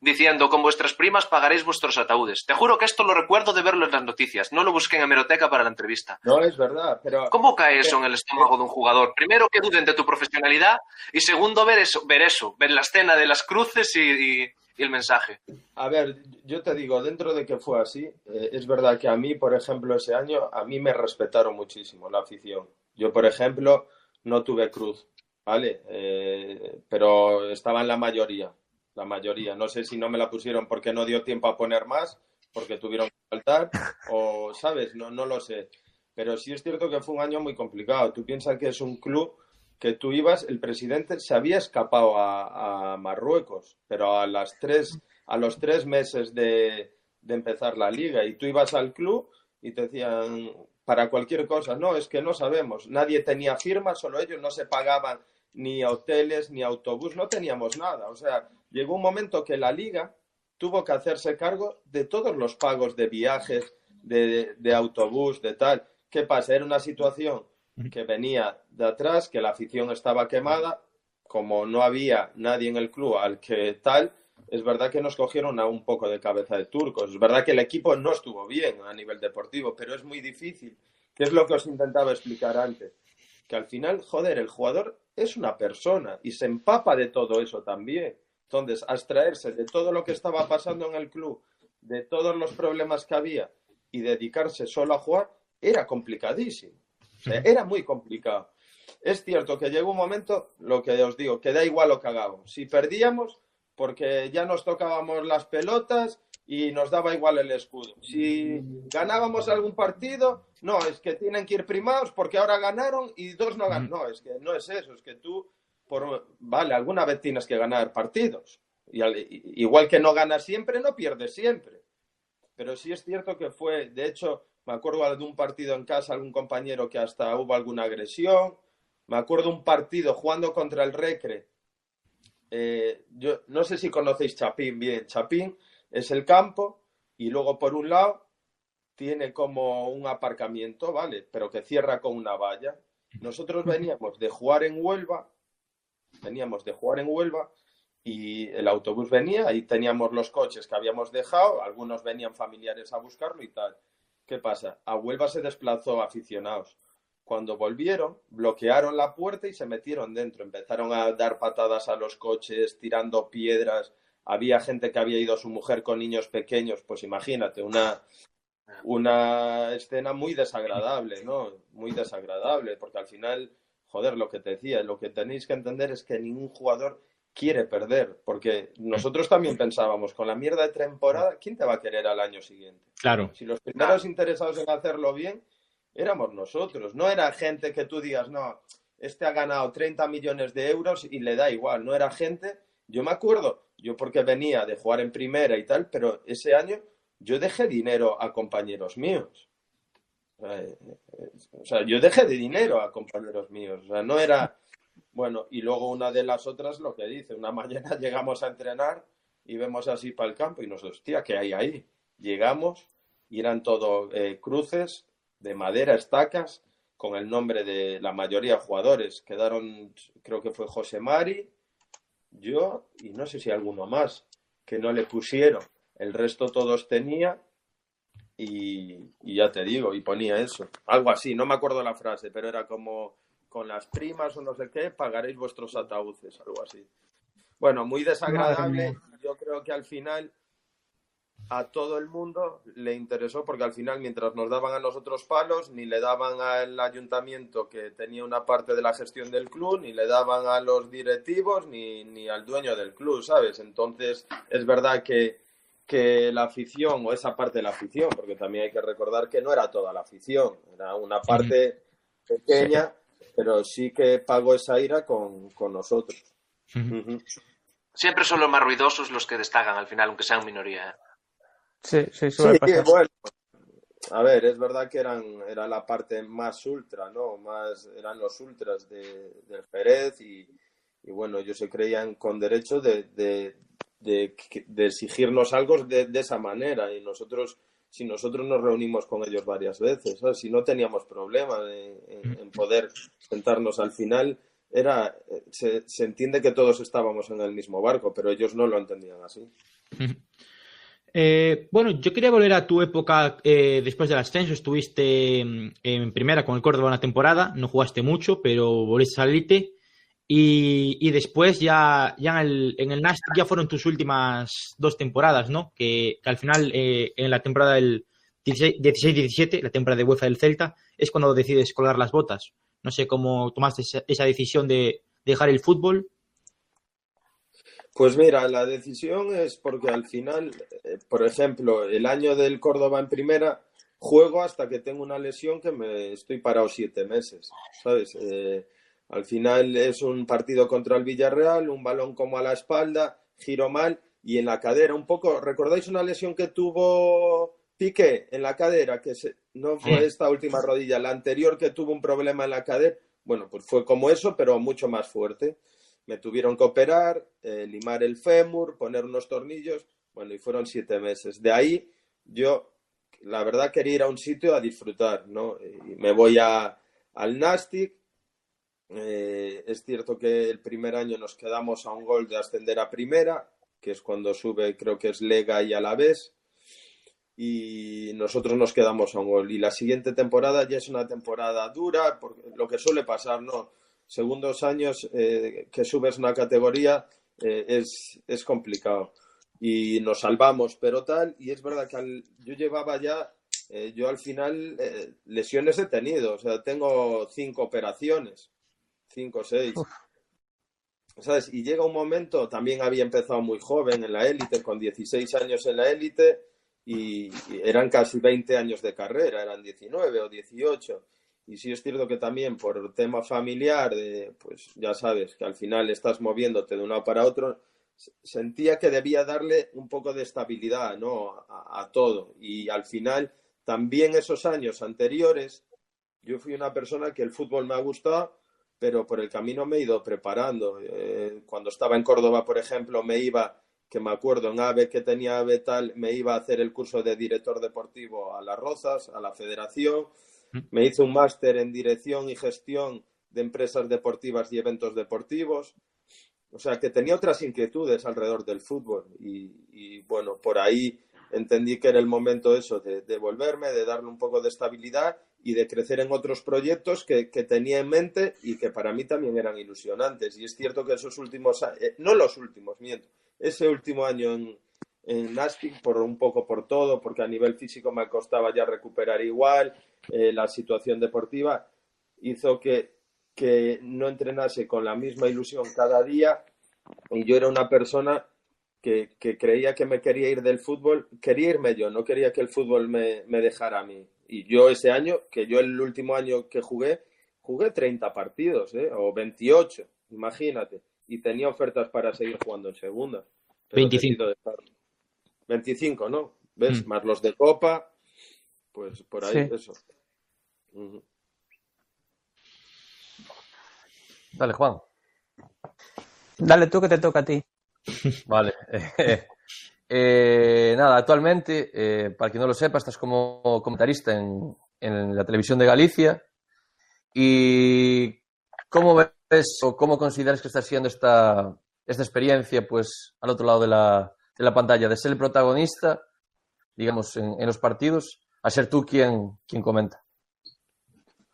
diciendo con vuestras primas pagaréis vuestros ataúdes. Te juro que esto lo recuerdo de verlo en las noticias. No lo busqué en hemeroteca para la entrevista. No, es verdad, pero... ¿Cómo cae eso en el estómago de un jugador? Primero, que duden de tu profesionalidad y segundo, ver eso, ver, eso, ver la escena de las cruces y, el mensaje. A ver, yo te digo, dentro de que fue así, eh, es verdad que a mí, por ejemplo, ese año, a mí me respetaron muchísimo la afición. Yo, por ejemplo, no tuve cruz, ¿vale? Eh, pero estaba en la mayoría la mayoría. No sé si no me la pusieron porque no dio tiempo a poner más, porque tuvieron que faltar, o, ¿sabes? No, no lo sé. Pero sí es cierto que fue un año muy complicado. Tú piensas que es un club que tú ibas, el presidente se había escapado a, Marruecos, pero a las tres, a los tres meses de, de empezar la liga, y tú ibas al club y te decían para cualquier cosa, no, es que no sabemos, nadie tenía firma, solo ellos no se pagaban ni hoteles, ni autobús, no teníamos nada. O sea, llegó un momento que la liga tuvo que hacerse cargo de todos los pagos de viajes, de, de, autobús, de tal. ¿Qué pasa? Era una situación que venía de atrás, que la afición estaba quemada, como no había nadie en el club al que tal, es verdad que nos cogieron a un poco de cabeza de turcos. Es verdad que el equipo no estuvo bien a nivel deportivo, pero es muy difícil. ¿Qué es lo que os intentaba explicar antes? Que al final, joder, el jugador es una persona y se empapa de todo eso también. Entonces, abstraerse de todo lo que estaba pasando en el club, de todos los problemas que había y dedicarse solo a jugar, era complicadísimo. Era muy complicado. Es cierto que llegó un momento, lo que os digo, que da igual lo que hagamos. Si perdíamos, porque ya nos tocábamos las pelotas y nos daba igual el escudo. Si ganábamos algún partido, no, es que tienen que ir primados porque ahora ganaron y dos no ganan. No, es que no es eso, es que tú, por, vale, alguna vez tienes que ganar partidos. Y igual que no ganas siempre, no pierdes siempre. pero sí es cierto que fue, de hecho, me acuerdo de un partido en casa, algún compañero que hasta hubo alguna agresión, me acuerdo un partido jugando contra el Recre, eh, yo no sé si conocéis Chapín bien, Chapín es el campo y luego por un lado tiene como un aparcamiento, ¿vale? Pero que cierra con una valla. Nosotros veníamos de jugar en Huelva, veníamos de jugar en Huelva y el autobús venía y teníamos los coches que habíamos dejado, algunos venían familiares a buscarlo y tal. ¿Qué pasa? A Huelva se desplazó aficionados. Cuando volvieron, bloquearon la puerta y se metieron dentro. Empezaron a dar patadas a los coches, tirando piedras. Había gente que había ido a su mujer con niños pequeños. Pues imagínate, una, una escena muy desagradable, ¿no? Muy desagradable, porque al final, joder, lo que te decía, lo que tenéis que entender es que ningún jugador quiere perder, porque nosotros también pensábamos, con la mierda de temporada, ¿quién te va a querer al año siguiente? Claro. Si los primeros interesados en hacerlo bien éramos nosotros, no era gente que tú digas, no, este ha ganado 30 millones de euros y le da igual, no era gente, yo me acuerdo, yo porque venía de jugar en primera y tal, pero ese año yo dejé dinero a compañeros míos. O sea, yo dejé de dinero a compañeros míos. O sea, no era. Bueno, y luego una de las otras lo que dice: una mañana llegamos a entrenar y vemos así para el campo y nos hostia, ¿qué hay ahí? Llegamos y eran todo eh, cruces de madera, estacas, con el nombre de la mayoría de jugadores. Quedaron, creo que fue José Mari, yo y no sé si alguno más, que no le pusieron. El resto todos tenía y, ya te digo, y ponía eso. Algo así, no me acuerdo la frase, pero era como con las primas o no sé qué, pagaréis vuestros ataúdes, algo así. Bueno, muy desagradable. Yo creo que al final a todo el mundo le interesó porque al final mientras nos daban a nosotros palos, ni le daban al ayuntamiento que tenía una parte de la gestión del club, ni le daban a los directivos, ni, ni al dueño del club, ¿sabes? Entonces es verdad que que la afición, o esa parte de la afición, porque también hay que recordar que no era toda la afición, era una parte pequeña, pero sí que pagó esa ira con, nosotros. Siempre son los más ruidosos los que destacan al final, aunque sean minoría. ¿eh? Sí, sí, suele sí, bueno. A ver, es verdad que eran era la parte más ultra, ¿no? Más eran los ultras de, del Jerez y, y bueno, ellos se creían con derecho de, de, exigirnos algo de, esa manera y nosotros si nosotros nos reunimos con ellos varias veces, si no teníamos problema en, poder sentarnos al final, era se, entiende que todos estábamos en el mismo barco, pero ellos no lo entendían así. Eh, bueno, yo quería volver a tu época eh, después del ascenso. Estuviste mm, en primera con el Córdoba una temporada, no jugaste mucho, pero volviste a la y, después ya, ya en el, en el Nastic ya fueron tus últimas dos temporadas, ¿no? Que, al final eh, en la temporada del 16-17, la temporada de UEFA del Celta, es cuando decides colgar las botas. No sé cómo tomaste esa, decisión de dejar el fútbol. Pues mira, la decisión es porque al final, eh, por ejemplo, el año del Córdoba en primera, juego hasta que tengo una lesión que me estoy parado siete meses, ¿sabes? Eh, al final es un partido contra el Villarreal, un balón como a la espalda, giro mal y en la cadera. Un poco, ¿recordáis una lesión que tuvo Piqué en la cadera? Que no fue esta última rodilla, la anterior que tuvo un problema en la cadera. Bueno, pues fue como eso, pero mucho más fuerte. Me tuvieron que operar, eh, limar el fémur, poner unos tornillos. Bueno, y fueron siete meses. De ahí yo, la verdad, quería ir a un sitio a disfrutar, ¿no? Y me voy a, al Nastic eh, es cierto que el primer año nos quedamos a un gol de ascender a primera, que es cuando sube, creo que es Lega y a la vez. Y nosotros nos quedamos a un gol. Y la siguiente temporada ya es una temporada dura, porque lo que suele pasar, ¿no? Segundos años eh, que subes una categoría eh, es, es, complicado. Y nos salvamos, pero tal. Y es verdad que yo llevaba ya yo al final lesiones he tenido, o sea, tengo cinco operaciones 5 o 6. ¿Sabes? Y llega un momento, también había empezado muy joven en la élite, con 16 años en la élite, y, eran casi 20 años de carrera, eran 19 o 18. Y sí es cierto que también por tema familiar, de, pues ya sabes, que al final estás moviéndote de uno para otro, sentía que debía darle un poco de estabilidad ¿no? a, todo. Y al final, también esos años anteriores, yo fui una persona que el fútbol me ha gustado, pero por el camino me he ido preparando. Eh, cuando estaba en Córdoba, por ejemplo, me iba, que me acuerdo, en AVE que tenía AVE tal, me iba a hacer el curso de director deportivo a Las Rozas, a la federación. Mm. Me hice un máster en dirección y gestión de empresas deportivas y eventos deportivos. O sea, que tenía otras inquietudes alrededor del fútbol y, bueno, por ahí entendí que era el momento eso, de, de, volverme, de darle un poco de estabilidad y de crecer en otros proyectos que, tenía en mente y que para mí también eran ilusionantes. Y es cierto que esos últimos, eh, no los últimos, miento, ese último año en, en Nastic, por un poco por todo, porque a nivel físico me costaba ya recuperar igual, eh, la situación deportiva hizo que, que no entrenase con la misma ilusión cada día y yo era una persona que, creía que me quería ir del fútbol, quería irme yo, no quería que el fútbol me, dejara a mí. Y yo ese año, que yo el último año que jugué, jugué 30 partidos, ¿eh? o 28, imagínate, y tenía ofertas para seguir jugando en segunda. 25. 25, ¿no? ¿Ves? Mm. Más los de Copa, pues por ahí eso. Dale, Juan. Dale tú que te toca a ti. Vale. Eh, nada, actualmente, eh, para quien no lo sepa, estás como comentarista en, la televisión de Galicia. ¿Y cómo ves o cómo consideras que está siendo esta, esta experiencia pues, al otro lado de la, de la pantalla, de ser el protagonista, digamos, en, en los partidos, a ser tú quien, quien comenta?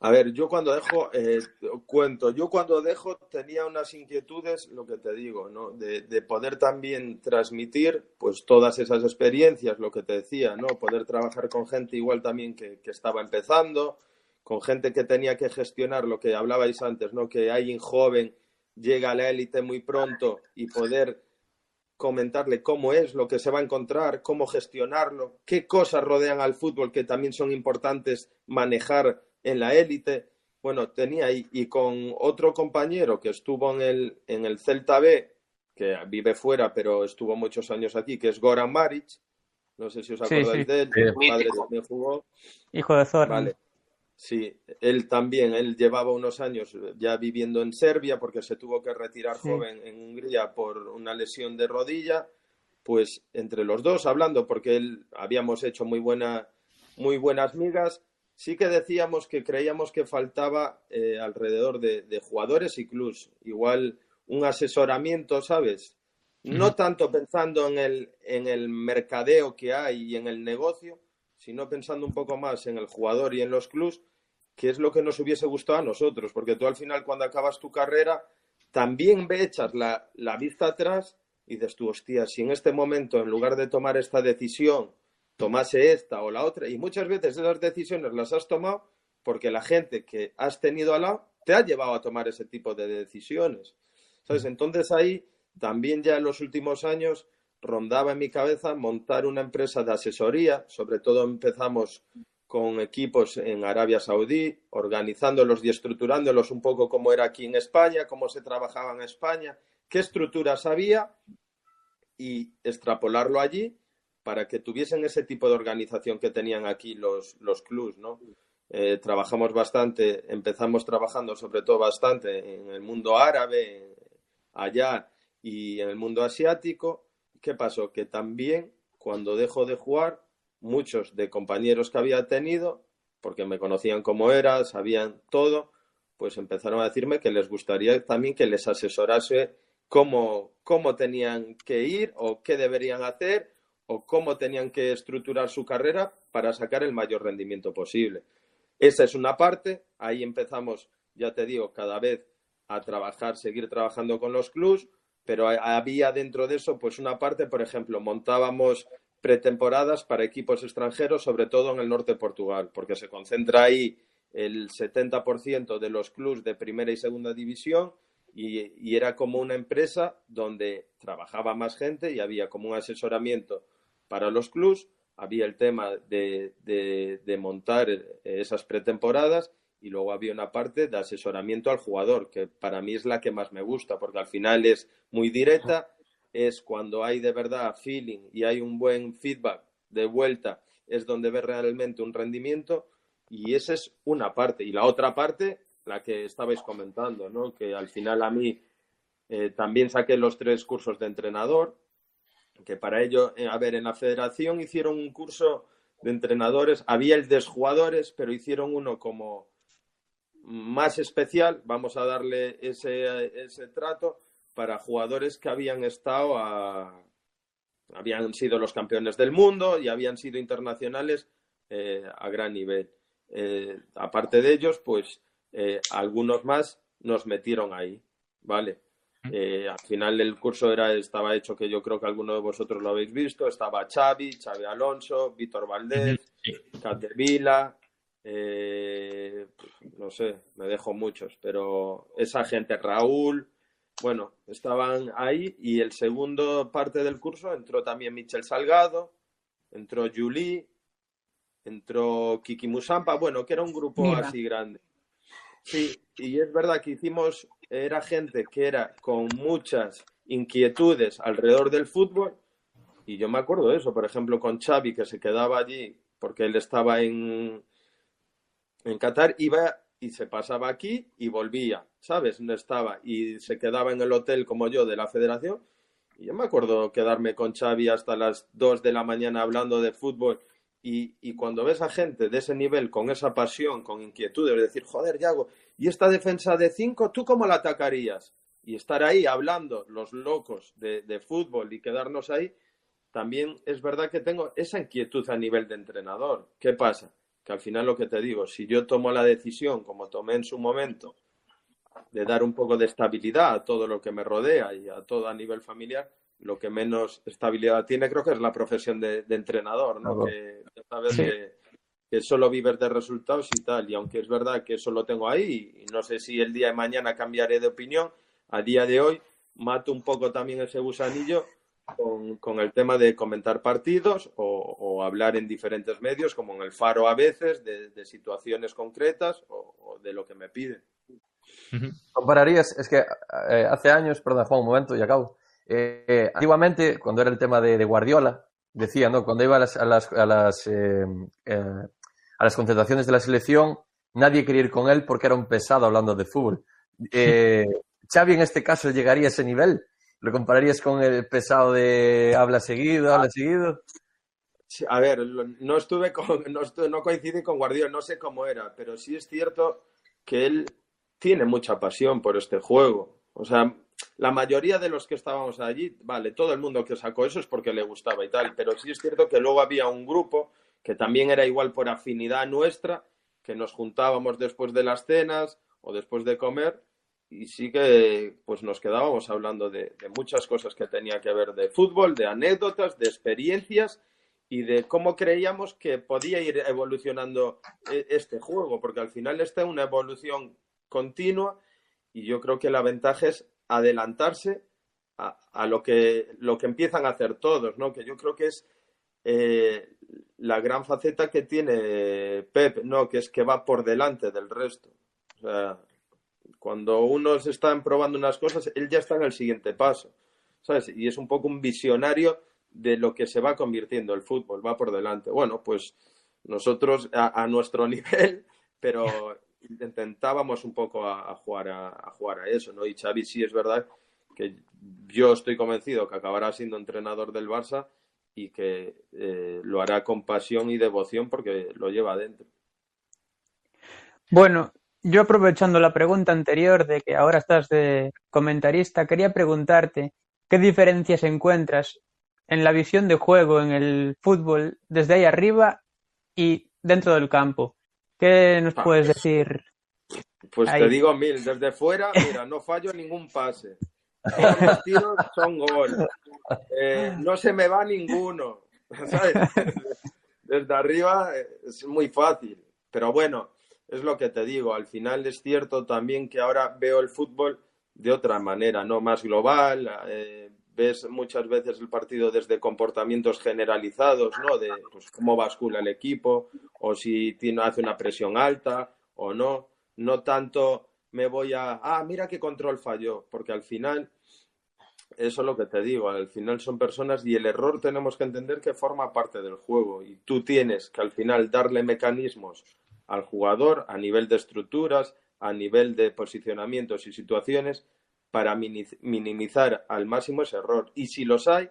A ver, yo cuando dejo, eh, cuento, yo cuando dejo tenía unas inquietudes, lo que te digo, ¿no? De, poder también transmitir, pues, todas esas experiencias, lo que te decía, ¿no? Poder trabajar con gente igual también que, estaba empezando, con gente que tenía que gestionar lo que hablabais antes, ¿no? Que alguien joven llega a la élite muy pronto y poder comentarle cómo es lo que se va a encontrar, cómo gestionarlo, qué cosas rodean al fútbol que también son importantes manejar en la élite. Bueno, tenía y, y con otro compañero que estuvo en el, en el Celta B, que vive fuera, pero estuvo muchos años aquí, que es Goran Maric. No sé si os acordáis de él. Su padre también jugó. Hijo de Zoran. Vale. Sí, él también, él llevaba unos años ya viviendo en Serbia porque se tuvo que retirar joven en Hungría por una lesión de rodilla. Pues entre los dos hablando, porque él habíamos hecho muy buena, muy buenas migas sí que decíamos que creíamos que faltaba eh, alrededor de, jugadores y clubs, igual un asesoramiento, ¿sabes? No tanto pensando en el, en el mercadeo que hay y en el negocio, sino pensando un poco más en el jugador y en los clubs, que es lo que nos hubiese gustado a nosotros, porque tú al final cuando acabas tu carrera también ve echas la, la vista atrás y dices tú, hostia, si en este momento en lugar de tomar esta decisión tomase esta o la otra. Y muchas veces esas decisiones las has tomado porque la gente que has tenido al lado te ha llevado a tomar ese tipo de decisiones. ¿Sabes? Entonces ahí también ya en los últimos años rondaba en mi cabeza montar una empresa de asesoría. Sobre todo empezamos con equipos en Arabia Saudí, organizándolos y estructurándolos un poco como era aquí en España, cómo se trabajaba en España, qué estructuras había y extrapolarlo allí para que tuviesen ese tipo de organización que tenían aquí los, los clubs, ¿no? Eh, trabajamos bastante, empezamos trabajando sobre todo bastante en el mundo árabe, allá y en el mundo asiático. ¿Qué pasó? Que también cuando dejo de jugar, muchos de compañeros que había tenido, porque me conocían como era, sabían todo, pues empezaron a decirme que les gustaría también que les asesorase cómo, cómo tenían que ir o qué deberían hacer o cómo tenían que estructurar su carrera para sacar el mayor rendimiento posible. Esa es una parte, ahí empezamos, ya te digo, cada vez a trabajar, seguir trabajando con los clubs, pero había dentro de eso pues una parte, por ejemplo, montábamos pretemporadas para equipos extranjeros, sobre todo en el norte de Portugal, porque se concentra ahí el 70% de los clubs de primera y segunda división y, y, era como una empresa donde trabajaba más gente y había como un asesoramiento para los clubs, había el tema de, montar eh, esas pretemporadas y luego había una parte de asesoramiento al jugador, que para mí es la que más me gusta, porque al final es muy directa, es cuando hay de verdad feeling y hay un buen feedback de vuelta, es donde ves realmente un rendimiento y esa es una parte. Y la otra parte, la que estabais comentando, ¿no? que al final a mí eh, también saqué los tres cursos de entrenador, que para ello, eh, a ver, en la federación hicieron un curso de entrenadores, había el de jugadores, pero hicieron uno como más especial, vamos a darle ese, ese trato para jugadores que habían estado a, habían sido los campeones del mundo y habían sido internacionales eh, a gran nivel. Eh, aparte de ellos, pues algunos más nos metieron ahí, ¿vale? Al final el curso era, estaba hecho que yo creo que alguno de vosotros lo habéis visto. Estaba Xavi, Xavi Alonso, Víctor Valdés, Catevila, no sé, me dejo muchos, pero esa gente, Raúl, bueno, estaban ahí y el segundo parte del curso entró también Michel Salgado, entró Julie, entró Kiki Musampa, bueno, que era un grupo así grande. Sí, y es verdad que hicimos, era gente que era con muchas inquietudes alrededor del fútbol, y yo me acuerdo de eso, por ejemplo, con Xavi, que se quedaba allí porque él estaba en, en Qatar, iba y se pasaba aquí y volvía, ¿sabes? No estaba y se quedaba en el hotel como yo de la federación. Y yo me acuerdo quedarme con Xavi hasta las 2 de la mañana hablando de fútbol y, y, cuando ves a gente de ese nivel, con esa pasión, con inquietud, de decir, joder, Yago, ¿y esta defensa de 5, tú cómo la atacarías? Y estar ahí hablando, los locos de, de fútbol y quedarnos ahí, también es verdad que tengo esa inquietud a nivel de entrenador. ¿Qué pasa? que al final lo que te digo, si yo tomo la decisión, como tomé en su momento, de dar un poco de estabilidad a todo lo que me rodea y a todo a nivel familiar, lo que menos estabilidad tiene creo que es la profesión de, entrenador, ¿no? Que sabes que, solo vives de resultados y tal, y aunque es verdad que eso lo tengo ahí, y no sé si el día de mañana cambiaré de opinión, a día de hoy mato un poco también ese gusanillo con, el tema de comentar partidos o, hablar en diferentes medios, como en el Faro a veces, de, situaciones concretas o, de lo que me piden. Compararías, es que eh, hace años, perdón, Juan, un momento y acabo. Eh, antiguamente, cuando era el tema de, Guardiola, decía, ¿no? Cuando iba a las, a las, a las, eh, a las concentraciones de la selección, nadie quería ir con él porque era un pesado hablando de fútbol. Xavi en este caso llegaría a ese nivel ¿Lo compararías con el pesado de habla seguido, habla seguido? a ver, no estuve con, no, no coincidí con Guardiola, no sé cómo era, pero sí es cierto que él tiene mucha pasión por este juego. O sea, la mayoría de los que estábamos allí, vale, todo el mundo que sacó eso es porque le gustaba y tal, pero sí es cierto que luego había un grupo que también era igual por afinidad nuestra, que nos juntábamos después de las cenas o después de comer y sí que pues nos quedábamos hablando de, muchas cosas que tenía que ver de fútbol, de anécdotas, de experiencias y de cómo creíamos que podía ir evolucionando e, este juego, porque al final está en una evolución continua y yo creo que la ventaja es adelantarse a, lo, que, lo que empiezan a hacer todos, ¿no? que yo creo que es eh, la gran faceta que tiene Pep, ¿no? que es que va por delante del resto. Cuando uno se está probando unas cosas, él ya está en el siguiente paso, ¿sabes? Y es un poco un visionario de lo que se va convirtiendo el fútbol, va por delante. Bueno, pues nosotros a, nuestro nivel, pero intentábamos un poco a, jugar a, jugar a eso, ¿no? Y Xavi sí es verdad que yo estoy convencido que acabará siendo entrenador del Barça y que eh, lo hará con pasión y devoción porque lo lleva adentro. Bueno, yo aprovechando la pregunta anterior de que ahora estás de comentarista, quería preguntarte qué diferencias encuentras en la visión de juego en el fútbol desde ahí arriba y dentro del campo. ¿Qué nos ah, puedes decir? Pues te digo mil, desde fuera, mira, no fallo ningún pase. Los son gol. Eh, no se me va ninguno. Desde arriba es muy fácil. Pero bueno, es lo que te digo, al final es cierto también que ahora veo el fútbol de otra manera, no más global, eh, ves muchas veces el partido desde comportamientos generalizados, ¿no? De pues, cómo bascula el equipo, o si tiene, hace una presión alta o no, no tanto me voy a, ah, mira qué control falló, porque al final Eso es lo que te digo, al final son personas y el error tenemos que entender que forma parte del juego y tú tienes que al final darle mecanismos al jugador a nivel de estructuras, a nivel de posicionamientos y situaciones para minimizar al máximo ese error. Y si los hay,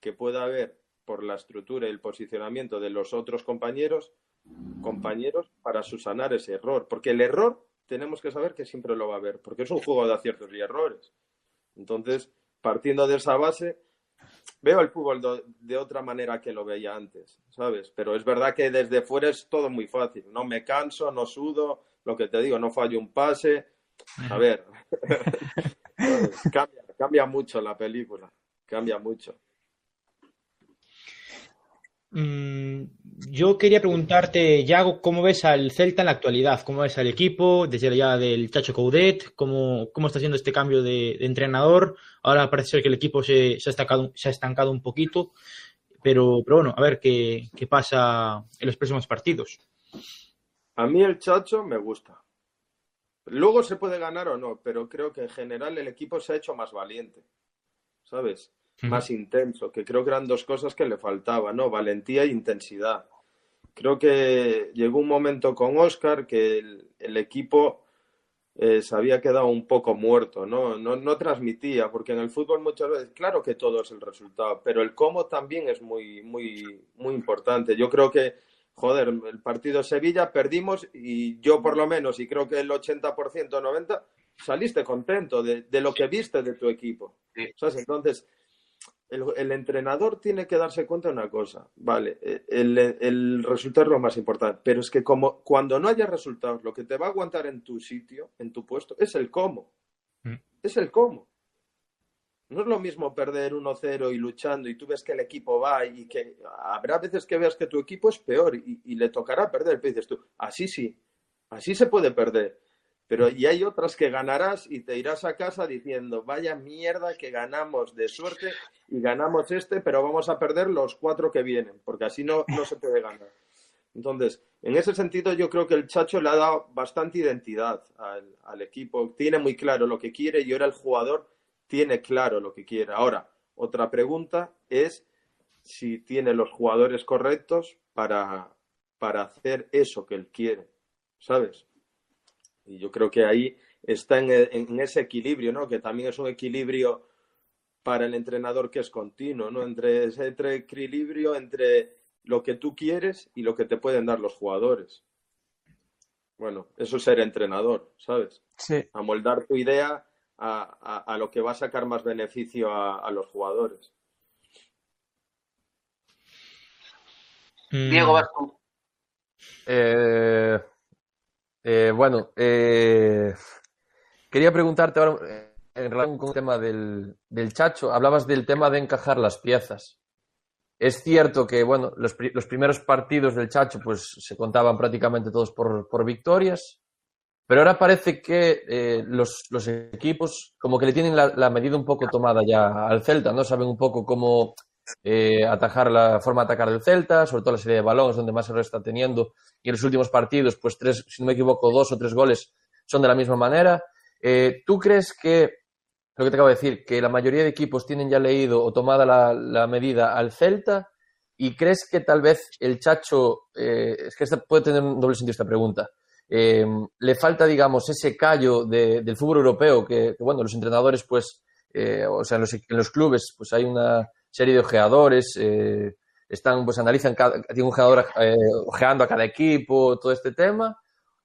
que pueda haber por la estructura y el posicionamiento de los otros compañeros, compañeros para subsanar ese error. Porque el error tenemos que saber que siempre lo va a haber, porque es un juego de aciertos y errores. Entonces, partiendo de esa base, veo el fútbol de, otra manera que lo veía antes, ¿sabes? Pero es verdad que desde fuera es todo muy fácil. No me canso, no sudo, lo que te digo, no fallo un pase. A ver, cambia, cambia mucho la película, cambia mucho. Mm, yo quería preguntarte, Yago, ¿cómo ves al Celta en la actualidad? ¿Cómo ves al equipo desde ya del Chacho Coudet? ¿Cómo, cómo está haciendo este cambio de, entrenador? Ahora parece ser que el equipo se, se, ha, estancado, se ha estancado un poquito, pero, pero bueno, a ver qué, qué pasa en los próximos partidos. A mí el Chacho me gusta. Luego se puede ganar o no, pero creo que en general el equipo se ha hecho más valiente, ¿sabes? Más intenso, que creo que eran dos cosas que le faltaban, ¿no? Valentía e intensidad. Creo que llegó un momento con Oscar que el, equipo eh, se había quedado un poco muerto, ¿no? ¿no? No transmitía, porque en el fútbol muchas veces, claro que todo es el resultado, pero el cómo también es muy, muy, muy importante. Yo creo que, joder, el partido de Sevilla perdimos y yo por lo menos, y creo que el 80%, 90%, saliste contento de, de lo que viste de tu equipo. ¿Sabes? Entonces, el, entrenador tiene que darse cuenta de una cosa, vale, eh, el, resultado es lo más importante, pero es que como cuando no haya resultados, lo que te va a aguantar en tu sitio, en tu puesto, es el cómo. Mm. Es el cómo. No es lo mismo perder 1-0 y luchando y tú ves que el equipo va y que habrá veces que veas que tu equipo es peor y, y le tocará perder, pero dices tú, así sí, así se puede perder. Pero y hay otras que ganarás y te irás a casa diciendo, vaya mierda que ganamos de suerte y ganamos este, pero vamos a perder los cuatro que vienen, porque así no, no se puede ganar. Entonces, en ese sentido yo creo que el Chacho le ha dado bastante identidad al, equipo, tiene muy claro lo que quiere y ahora el jugador tiene claro lo que quiere. Ahora, otra pregunta es si tiene los jugadores correctos para, para hacer eso que él quiere, ¿sabes? Y yo creo que ahí está en, ese equilibrio, ¿no? Que también es un equilibrio para el entrenador que es continuo, ¿no? Entre ese equilibrio entre lo que tú quieres y lo que te pueden dar los jugadores. Bueno, eso es ser entrenador, ¿sabes? Sí. Amoldar tu idea a, lo que va a sacar más beneficio a, los jugadores. Diego, vas Eh, eh, bueno, eh, quería preguntarte ahora, eh, en relación con el tema del, del, Chacho, hablabas del tema de encajar las piezas. Es cierto que, bueno, los, los primeros partidos del Chacho pues se contaban prácticamente todos por, por victorias, pero ahora parece que los, los, equipos como que le tienen la, la, medida un poco tomada ya al Celta, ¿no? Saben un poco cómo eh, atajar la forma de atacar del Celta, sobre todo la serie de balones donde más error está teniendo. Y en los últimos partidos, pues tres, si no me equivoco, dos o tres goles son de la misma manera. Eh, ¿Tú crees que, lo que te acabo de decir, que la mayoría de equipos tienen ya leído o tomada la, medida al Celta? ¿Y crees que tal vez el Chacho, eh, es que puede tener un doble sentido esta pregunta, eh, le falta, digamos, ese callo de, del fútbol europeo que, bueno, los entrenadores, pues, o sea, en los clubes, pues hay una serie de ojeadores, eh, están, pues analizan, cada, tiene un ojeador eh, ojeando a cada equipo, todo este tema,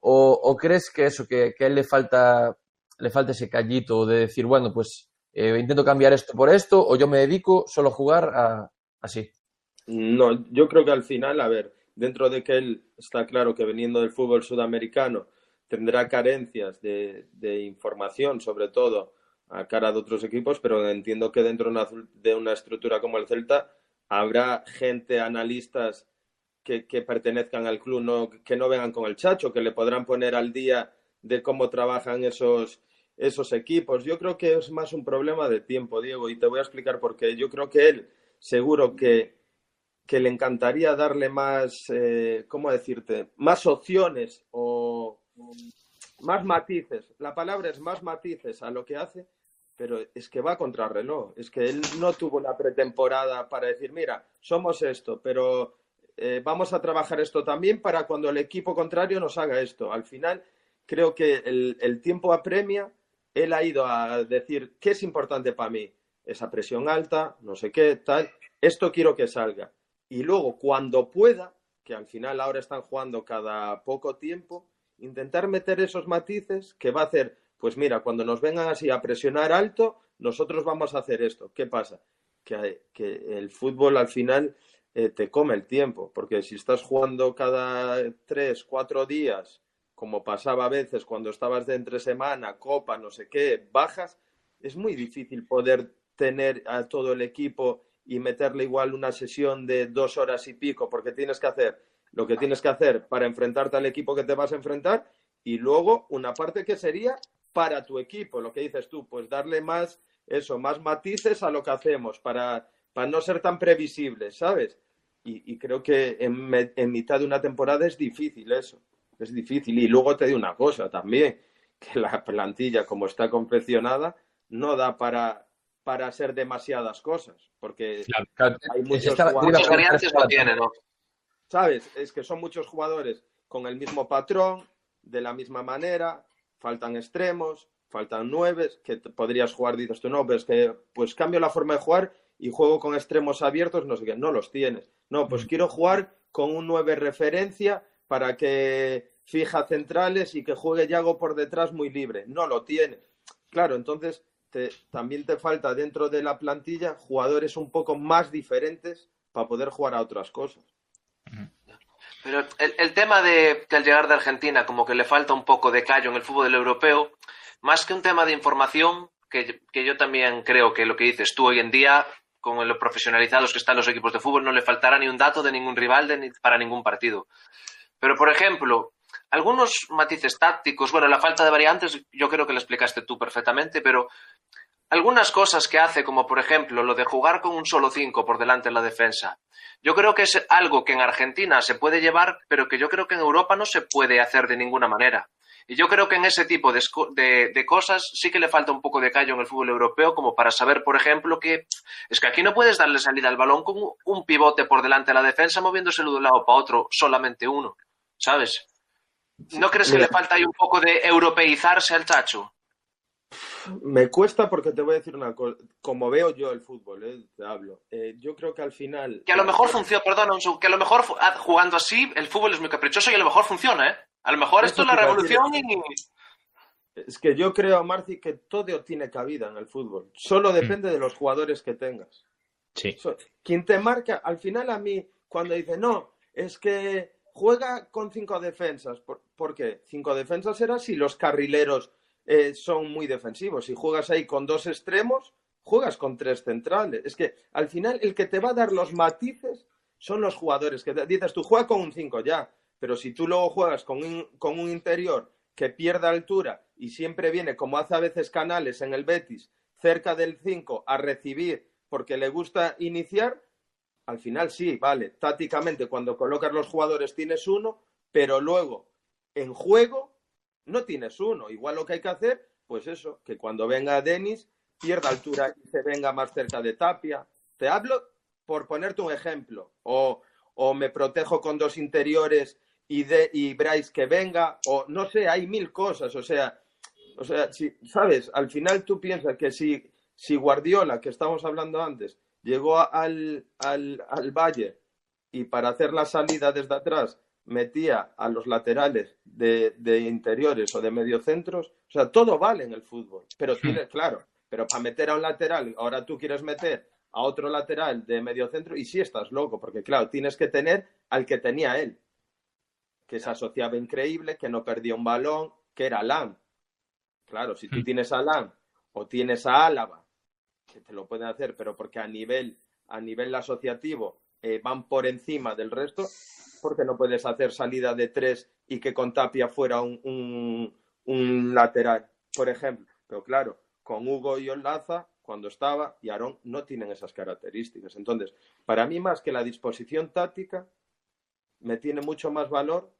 o, crees que eso, que, que, a él le falta, le falta ese callito de decir, bueno, pues eh, intento cambiar esto por esto, o yo me dedico solo a jugar a, así? No, yo creo que al final, a ver, dentro de que él está claro que veniendo del fútbol sudamericano tendrá carencias de información, sobre todo, a cara de otros equipos, pero entiendo que dentro de una estructura como el Celta habrá gente, analistas que, que pertenezcan al club, que no vengan con el chacho, que le podrán poner al día de cómo trabajan esos, esos equipos. Yo creo que es más un problema de tiempo, Diego, y te voy a explicar por qué. Yo creo que él, seguro que, que le encantaría darle más, eh, ¿cómo decirte?, más opciones o más matices. La palabra es más matices a lo que hace, pero es que va contra reloj. Es que él no tuvo la pretemporada para decir, mira, somos esto, pero eh, vamos a trabajar esto también para cuando el equipo contrario nos haga esto. Al final, creo que el, el tiempo apremia. Él ha ido a decir, ¿qué es importante para mí? Esa presión alta, no sé qué, tal. Esto quiero que salga. Y luego, cuando pueda, que al final ahora están jugando cada poco tiempo, intentar meter esos matices que va a hacer pues mira, cuando nos vengan así a presionar alto, nosotros vamos a hacer esto. ¿Qué pasa? Que, el fútbol al final eh, te come el tiempo, porque si estás jugando cada tres, cuatro días, como pasaba a veces cuando estabas de entre semana, copa, no sé qué, bajas, es muy difícil poder tener a todo el equipo y meterle igual una sesión de dos horas y pico, porque tienes que hacer lo que tienes que hacer para enfrentarte al equipo que te vas a enfrentar y luego una parte que sería para tu equipo, lo que dices tú, pues darle más, eso, más matices a lo que hacemos para, para no ser tan previsibles, ¿sabes? Y, creo que en, en, mitad de una temporada es difícil eso, es difícil. Y luego te digo una cosa también, que la plantilla como está confeccionada no da para, para hacer demasiadas cosas, porque hay muchos jugadores... ¿no? ¿Sabes? Es que son muchos jugadores con el mismo patrón, de la misma manera, faltan extremos, faltan nueve, que podrías jugar, dices tú, no, pero es que pues cambio la forma de jugar y juego con extremos abiertos, no sé qué, no los tienes. No, pues mm. quiero jugar con un nueve referencia para que fija centrales y que juegue Yago por detrás muy libre. No lo tiene. Claro, entonces también te falta dentro de la plantilla jugadores un poco más diferentes para poder jugar a otras cosas. Pero el, tema de que al llegar de Argentina como que le falta un poco de callo en el fútbol europeo, más que un tema de información, que, yo también creo que lo que dices tú hoy en día, con lo profesionalizados que están los equipos de fútbol, no le faltará ni un dato de ningún rival para ningún partido. Pero, por ejemplo, algunos matices tácticos, bueno, la falta de variantes yo creo que lo explicaste tú perfectamente, pero algunas cosas que hace, como por ejemplo lo de jugar con un solo cinco por delante en la defensa, yo creo que es algo que en Argentina se puede llevar, pero que yo creo que en Europa no se puede hacer de ninguna manera. Y yo creo que en ese tipo de, cosas sí que le falta un poco de callo en el fútbol europeo, como para saber, por ejemplo, que es que aquí no puedes darle salida al balón con un pivote por delante de la defensa moviéndoselo de un lado para otro, solamente uno, ¿sabes? ¿No crees que le falta ahí un poco de europeizarse al chacho? Me cuesta porque te voy a decir una cosa. Como veo yo el fútbol, eh, te hablo. Eh, yo creo que al final. Que a lo mejor funciona, perdón, que a lo mejor ah, jugando así, el fútbol es muy caprichoso y a lo mejor funciona, ¿eh? A lo mejor esto, es la revolución y. Es que yo creo, Marci, que todo tiene cabida en el fútbol. Solo depende de los jugadores que tengas. Sí. Quien te marca, al final a mí, cuando dice, no, es que juega con cinco defensas. ¿Por, ¿por qué? Cinco defensas era si los carrileros eh, son muy defensivos. Si juegas ahí con dos extremos, juegas con tres centrales. Es que al final el que te va a dar los matices son los jugadores. Que dices, tú juega con un 5 ya, pero si tú luego juegas con un, con un interior que pierda altura y siempre viene, como hace a veces Canales en el Betis, cerca del 5 a recibir porque le gusta iniciar, al final sí, vale, tácticamente cuando colocas los jugadores tienes uno, pero luego en juego no tienes uno. Igual lo que hay que hacer, pues eso, que cuando venga Denis pierda altura y se venga más cerca de Tapia. Te hablo por ponerte un ejemplo. O, o me protejo con dos interiores y, de, y Bryce que venga, o no sé, hay mil cosas. O sea, o sea si, ¿sabes? Al final tú piensas que si, si Guardiola, que estamos hablando antes, llegó al, al, al Valle y para hacer la salida desde atrás metía a los laterales de, interiores o de mediocentros. O sea, todo vale en el fútbol. Pero tiene, claro, pero para meter a un lateral, ahora tú quieres meter a otro lateral de mediocentro y sí estás loco, porque claro, tienes que tener al que tenía él, que se asociaba increíble, que no perdía un balón, que era Lam. Claro, si tú tienes a Lam o tienes a Álava, que te lo pueden hacer, pero porque a nivel, a nivel asociativo eh, van por encima del resto, porque no puedes hacer salida de tres y que con Tapia fuera un, lateral, por ejemplo. Pero claro, con Hugo y Olaza, cuando estaba, y Aarón no tienen esas características. Entonces, para mí, más que la disposición táctica, me tiene mucho más valor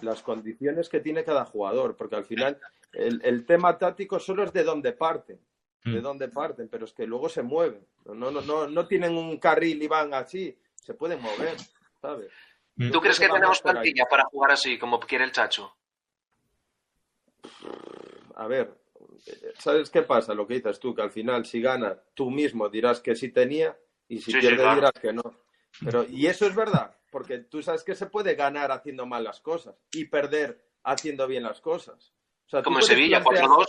las condiciones que tiene cada jugador, porque al final el, el tema táctico solo es de dónde parte. de Mm. dónde parten, pero es que luego se mueven. No, no, no, no tienen un carril y van así, se pueden mover, ¿sabes? Mm. ¿Tú crees que tenemos plantilla para jugar así, como quiere el Chacho? A ver, ¿sabes qué pasa? Lo que dices tú, que al final si gana tú mismo dirás que sí tenía y si Sí, sí, pierde claro. dirás que no. Pero, y eso es verdad, porque tú sabes que se puede ganar haciendo mal las cosas y perder haciendo bien las cosas. O sea, tú Como en Sevilla, plantear- 4-2.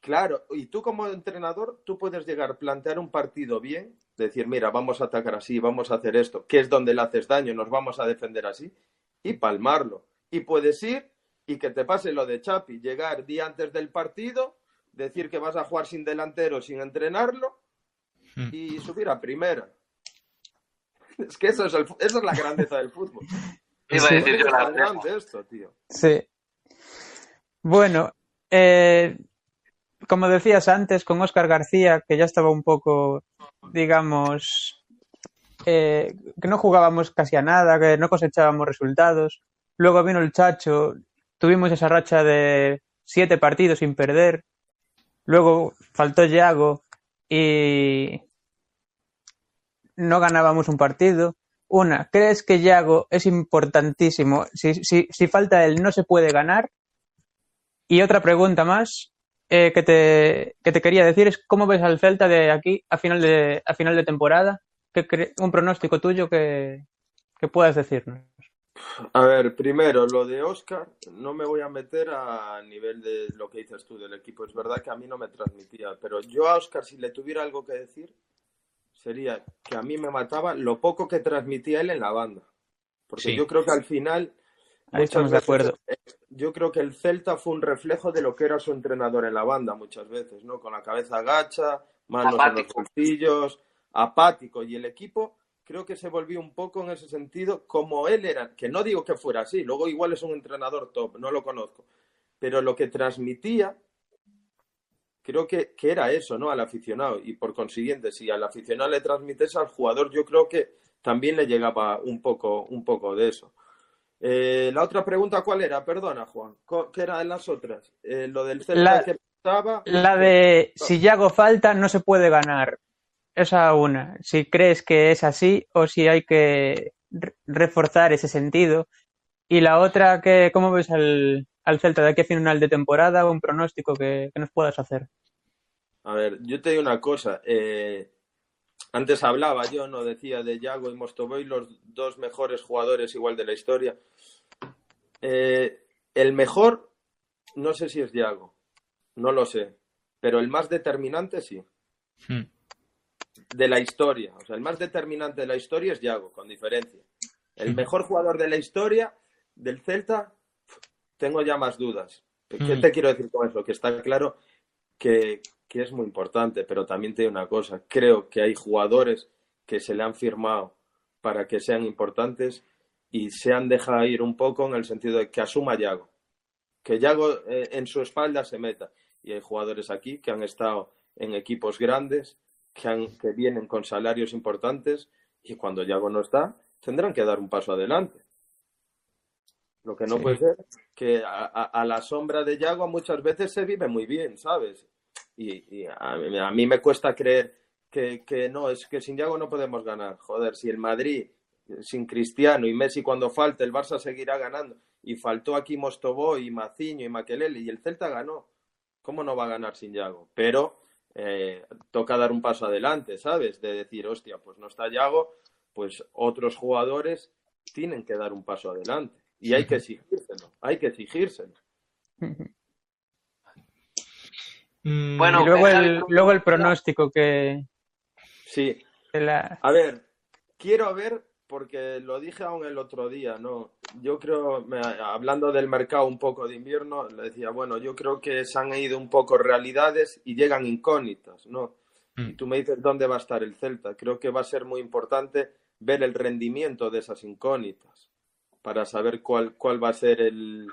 Claro, y tú como entrenador, tú puedes llegar a plantear un partido bien, decir, mira, vamos a atacar así, vamos a hacer esto, que es donde le haces daño, nos vamos a defender así, y palmarlo. Y puedes ir y que te pase lo de Chapi, llegar día antes del partido, decir que vas a jugar sin delantero, sin entrenarlo, Mm. y subir a primera. Es que eso es, el eso es la grandeza del fútbol. Iba a Sí. decir yo es la tan grande esto, tío. Sí. Bueno, eh, como decías antes, con Óscar García, que ya estaba un poco, digamos, eh, que no jugábamos casi a nada, que no cosechábamos resultados. Luego vino el Chacho, tuvimos esa racha de siete partidos sin perder. Luego faltó Yago y no ganábamos un partido. Una, ¿crees que Yago es importantísimo? Si, si, si falta él, no se puede ganar. Y otra pregunta más eh, que, te, que te quería decir es cómo ves al Celta de aquí a final de, a final de temporada. ¿Qué un pronóstico tuyo que, que puedas decirnos. A ver, primero, lo de Oscar, no me voy a meter a nivel de lo que dices tú del equipo. Es verdad que a mí no me transmitía, pero yo a Oscar, si le tuviera algo que decir, sería que a mí me mataba lo poco que transmitía él en la banda. Porque Sí. yo creo que al final. Ahí estamos de acuerdo. eh, Yo creo que el Celta fue un reflejo de lo que era su entrenador en la banda muchas veces, ¿no? Con la cabeza agacha, manos en los Apático. bolsillos, apático. Y el equipo creo que se volvió un poco en ese sentido como él era, que no digo que fuera así, luego igual es un entrenador top, no lo conozco, pero lo que transmitía creo que, que era eso, ¿no? Al aficionado. Y por consiguiente, si al aficionado le transmites al jugador, yo creo que también le llegaba un poco, un poco de eso. Eh, la otra pregunta, ¿cuál era? Perdona, Juan. ¿Qué eran las otras? Eh, lo del Celta La- que estaba. La de si Yago falta, no se puede ganar. Esa una. Si crees que es así o si hay que re- reforzar ese sentido. Y la otra, que, ¿cómo ves al, al Celta de aquí a final de temporada? Un pronóstico que, que nos puedas hacer. A ver, yo te digo una cosa. eh, antes hablaba yo, no decía de Yago y Mostovoy, los dos mejores jugadores igual de la historia. Eh, el mejor, no sé si es Yago, no lo sé, pero el más determinante sí, Hmm. de la historia. O sea, el más determinante de la historia es Yago, con diferencia. El Ujú. mejor jugador de la historia del Celta, tengo ya más dudas. ¿Qué Ujú. te quiero decir con eso? Que está claro que, que es muy importante, pero también te digo una cosa, creo que hay jugadores que se le han firmado para que sean importantes y se han dejado ir un poco en el sentido de que asuma Yago, que Yago eh, en su espalda se meta. Y hay jugadores aquí que han estado en equipos grandes, que, han, que vienen con salarios importantes y cuando Yago no está, tendrán que dar un paso adelante. Lo que no Sí. puede ser que a, a- a la sombra de Yago muchas veces se vive muy bien, ¿sabes? Y, y a, mí- a mí me cuesta creer que, que no, es que sin Yago no podemos ganar. Joder, si el Madrid sin Cristiano y Messi cuando falte, el Barça seguirá ganando. Y faltó aquí Mostoboy y Maciño y Maquelele y el Celta ganó. ¿Cómo no va a ganar sin Yago? Pero eh, toca dar un paso adelante, ¿sabes? De decir, hostia, pues no está Yago, pues otros jugadores tienen que dar un paso adelante. Y hay que exigírselo, hay que exigírselo. Mm, Bueno, y luego el, luego el pronóstico que, Sí, que la... A ver, quiero ver, porque lo dije aún el otro día, ¿no? Yo creo, me- hablando del mercado un poco de invierno, le decía, bueno, yo creo que se han ido un poco realidades y llegan incógnitas, ¿no? Mm. Y tú me dices dónde va a estar el Celta. Creo que va a ser muy importante ver el rendimiento de esas incógnitas para saber cuál, cuál va a ser el...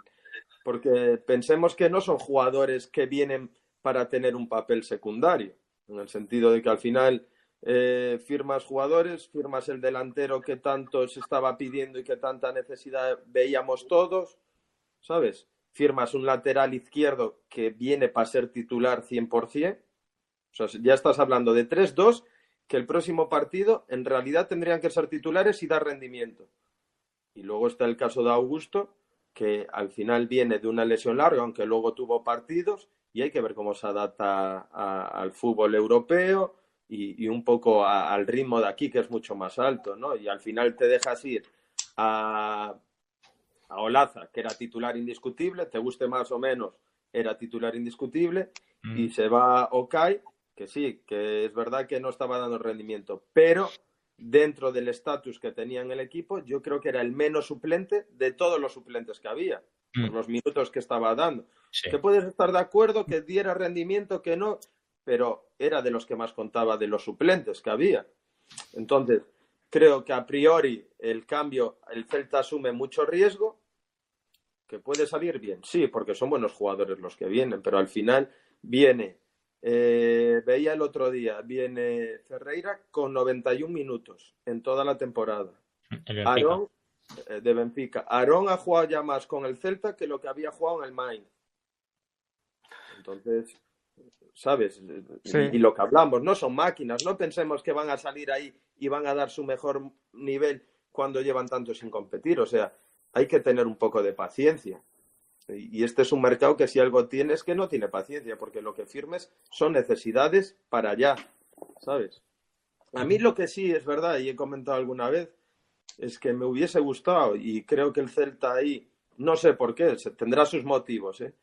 Porque pensemos que no son jugadores que vienen para tener un papel secundario, en el sentido de que al final eh, firmas jugadores, firmas el delantero que tanto se estaba pidiendo y que tanta necesidad veíamos todos, ¿sabes? Firmas un lateral izquierdo que viene para ser titular 100%, O sea, ya estás hablando de 3-2, que el próximo partido en realidad tendrían que ser titulares y dar rendimiento. Y luego está el caso de Augusto, que al final viene de una lesión larga, aunque luego tuvo partidos, y hay que ver cómo se adapta al fútbol europeo y, un poco al ritmo de aquí, que es mucho más alto, ¿no? Y al final te dejas ir a, a Olaza, que era titular indiscutible, te guste más o menos, era titular indiscutible, y mm. se va Okai, que sí, que es verdad que no estaba dando rendimiento, pero dentro del estatus que tenía en el equipo, yo creo que era el menos suplente de todos los suplentes que había, por mm. los minutos que estaba dando. Que puedes estar de acuerdo que diera rendimiento, que no, pero era de los que más contaba de los suplentes que había. Entonces, creo que a priori el cambio, el Celta asume mucho riesgo, que puede salir bien, sí, porque son buenos jugadores los que vienen, pero al final viene, eh, veía el otro día, viene Ferreira con 91 minutos en toda la temporada. Aarón, de Benfica. Aarón ha jugado ya más con el Celta que lo que había jugado en el Mainz. Entonces, ¿sabes? Y, lo que hablamos, no son máquinas, no pensemos que van a salir ahí y van a dar su mejor nivel cuando llevan tanto sin competir, o sea, hay que tener un poco de paciencia. Y este es un mercado que si algo tiene es que no tiene paciencia, porque lo que firmes son necesidades para allá, ¿sabes? A mí lo que sí es verdad, y he comentado alguna vez, es que me hubiese gustado, y creo que el Celta ahí, no sé por qué, tendrá sus motivos, ¿eh?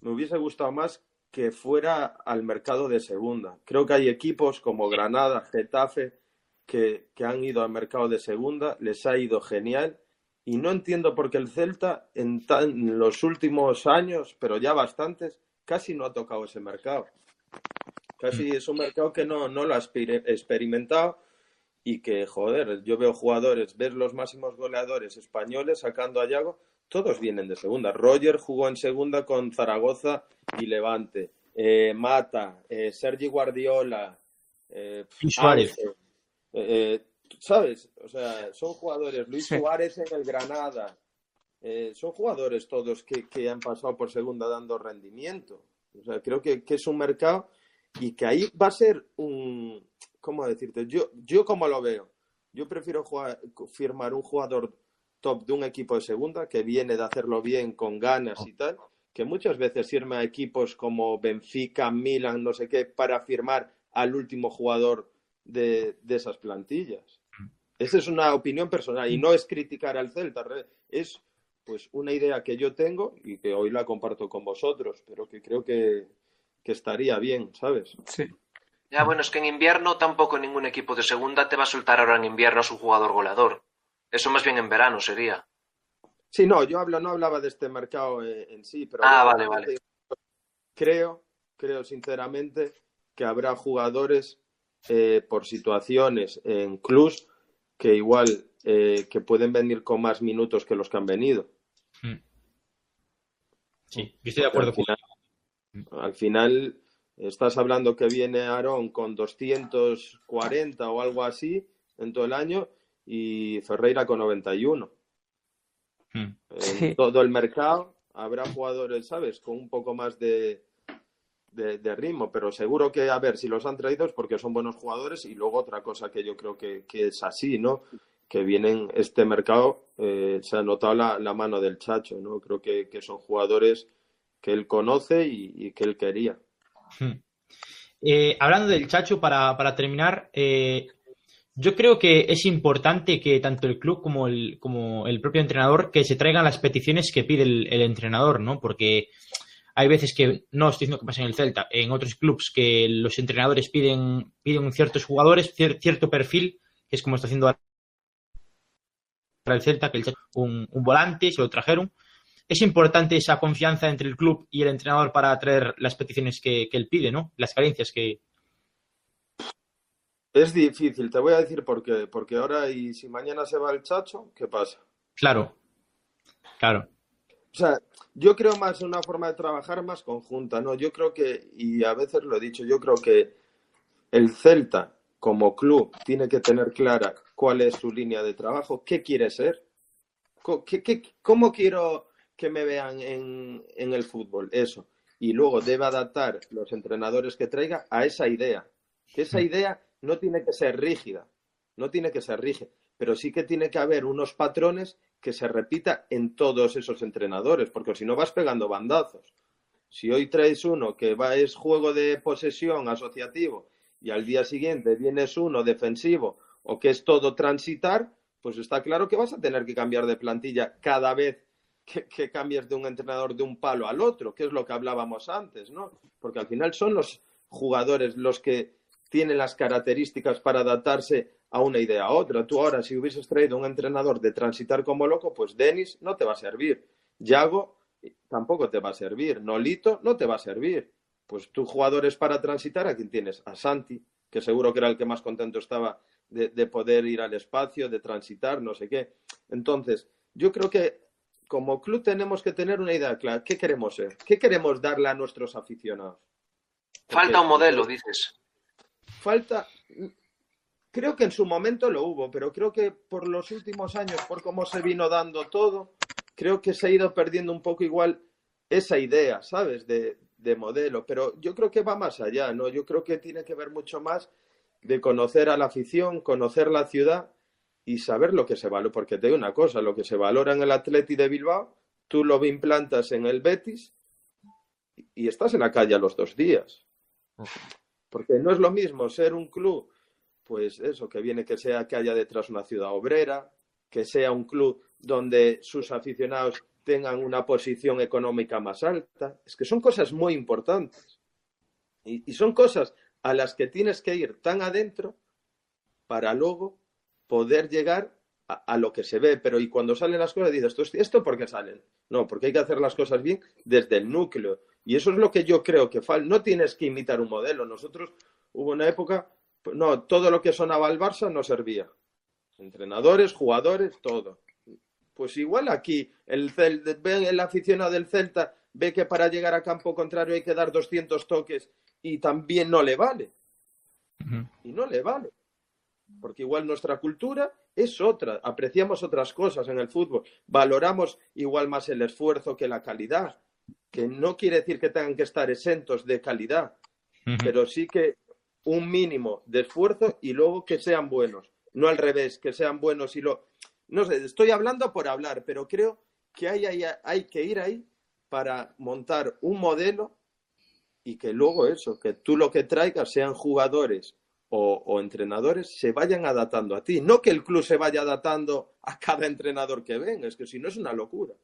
me hubiese gustado más que fuera al mercado de segunda. Creo que hay equipos como Granada, Getafe, que, han ido al mercado de segunda, les ha ido genial y no entiendo por qué el Celta en, los últimos años, pero ya bastantes, casi no ha tocado ese mercado. Casi mm. es un mercado que no, no lo ha experimentado y que, joder, yo veo jugadores, ver los máximos goleadores españoles sacando a Yago, todos vienen de segunda. Roger jugó en segunda con Zaragoza y Levante. Eh, Mata, eh, Sergi Guardiola, eh, Suárez. ¿Sabes? O sea, son jugadores. Luis Suárez en el Granada. son jugadores todos que, han pasado por segunda dando rendimiento. O sea, creo que, es un mercado y que ahí va a ser un. ¿Cómo decirte? Yo, yo como lo veo. Yo prefiero firmar un jugador top de un equipo de segunda que viene de hacerlo bien, con ganas y tal, que muchas veces firma equipos como Benfica, Milan, no sé qué, para firmar al último jugador de, esas plantillas. Esa es una opinión personal y no es criticar al Celta, es pues una idea que yo tengo y que hoy la comparto con vosotros, pero que creo que, que estaría bien, ¿sabes? Sí. Ya, bueno, es que en invierno tampoco ningún equipo de segunda te va a soltar ahora en invierno a su jugador goleador. Eso más bien en verano sería. Sí, no, yo hablo, no hablaba de este mercado eh, en sí, pero ah, vale, vale. creo, creo sinceramente que habrá jugadores eh, por situaciones en clubs que igual eh, que pueden venir con más minutos que los que han venido. Hmm. Sí, yo estoy de acuerdo al final, con Al final estás hablando que viene Aarón con 240 o algo así en todo el año y Ferreira con 91. Hmm. En todo el mercado habrá jugadores, ¿sabes? Con un poco más de, de, ritmo, pero seguro que, a ver, si los han traído es porque son buenos jugadores y luego otra cosa que yo creo que, es así, ¿no? Que vienen este mercado, eh, se ha notado la, mano del Chacho, ¿no? Creo que, son jugadores que él conoce y, que él quería. Hmm. Eh, hablando del Chacho, para, para terminar, eh, yo creo que es importante que tanto el club como el, como el propio entrenador que se traigan las peticiones que pide el, entrenador, ¿no? Porque hay veces que, no estoy diciendo que pasa en el Celta, en otros clubes que los entrenadores piden, piden ciertos jugadores, cierto perfil, que es como está haciendo para el Celta, que el un, un volante, se lo trajeron. Es importante esa confianza entre el club y el entrenador para traer las peticiones que, que él pide, ¿no? Las carencias que, es difícil, te voy a decir por qué. Porque ahora, y si mañana se va el chacho, ¿qué pasa? Claro, claro. O sea, yo creo más en una forma de trabajar más conjunta, ¿no? Yo creo que, y a veces lo he dicho, yo creo que el Celta como club tiene que tener clara cuál es su línea de trabajo, qué quiere ser, cómo quiero que me vean en, en el fútbol, eso. y luego debe adaptar los entrenadores que traiga a esa idea. Que esa idea no tiene que ser rígida, no tiene que ser rígida, pero sí que tiene que haber unos patrones que se repita en todos esos entrenadores, porque si no vas pegando bandazos. Si hoy traes uno que va es juego de posesión asociativo y al día siguiente vienes uno defensivo o que es todo transitar, pues está claro que vas a tener que cambiar de plantilla cada vez que, que, de un entrenador de un palo al otro, que es lo que hablábamos antes, ¿no? Porque al final son los jugadores los que tienen las características para adaptarse a una idea a otra. Tú ahora, si hubieses traído un entrenador de transitar como loco, pues Denis no te va a servir. Yago tampoco te va a servir. Nolito no te va a servir. Pues tú jugadores para transitar, ¿a quién tienes? A Santi, que seguro que era el que más contento estaba de, de poder ir al espacio, de transitar, no sé qué. Entonces, yo creo que como club tenemos que tener una idea clara. ¿Qué queremos ser? ¿Qué queremos darle a nuestros aficionados? Porque falta un modelo, dices. Falta. Creo que en su momento lo hubo, pero creo que por los últimos años, por cómo se vino dando todo, creo que se ha ido perdiendo un poco igual esa idea, ¿sabes? De, de modelo. Pero yo creo que va más allá, ¿no? Yo creo que tiene que ver mucho más de conocer a la afición, conocer la ciudad y saber lo que se valora, porque te digo una cosa, lo que se valora en el Atleti de Bilbao, tú lo implantas en el Betis y estás en la calle a los dos días. Porque no es lo mismo ser un club, pues eso, que viene que sea que haya detrás una ciudad obrera, que sea un club donde sus aficionados tengan una posición económica más alta. Es que son cosas muy importantes. Y, y son cosas a las que tienes que ir tan adentro para luego poder llegar a, a, lo que se ve, pero y cuando salen las cosas dices, ¿esto, ¿esto por qué salen? No, porque hay que hacer las cosas bien desde el núcleo. Y eso es lo que yo creo que falta. No tienes que imitar un modelo. Nosotros hubo una época, pues, no, todo lo que sonaba al Barça no servía. Entrenadores, jugadores, todo. Pues igual aquí, el, ve el aficionado del Celta ve que para llegar a campo contrario hay que dar 200 toques y también no le vale. Uh -huh. Y no le vale porque igual nuestra cultura es otra, apreciamos otras cosas en el fútbol, valoramos igual más el esfuerzo que la calidad, que no quiere decir que tengan que estar exentos de calidad, uh -huh. pero sí que un mínimo de esfuerzo y luego que sean buenos, no al revés, que sean buenos y lo... No sé, estoy hablando por hablar, pero creo que hay, hay, hay que ir ahí para montar un modelo y que luego eso, que tú lo que traigas sean jugadores o, o, entrenadores se vayan adaptando a ti. No que el club se vaya adaptando a cada entrenador que venga, es que si no es una locura.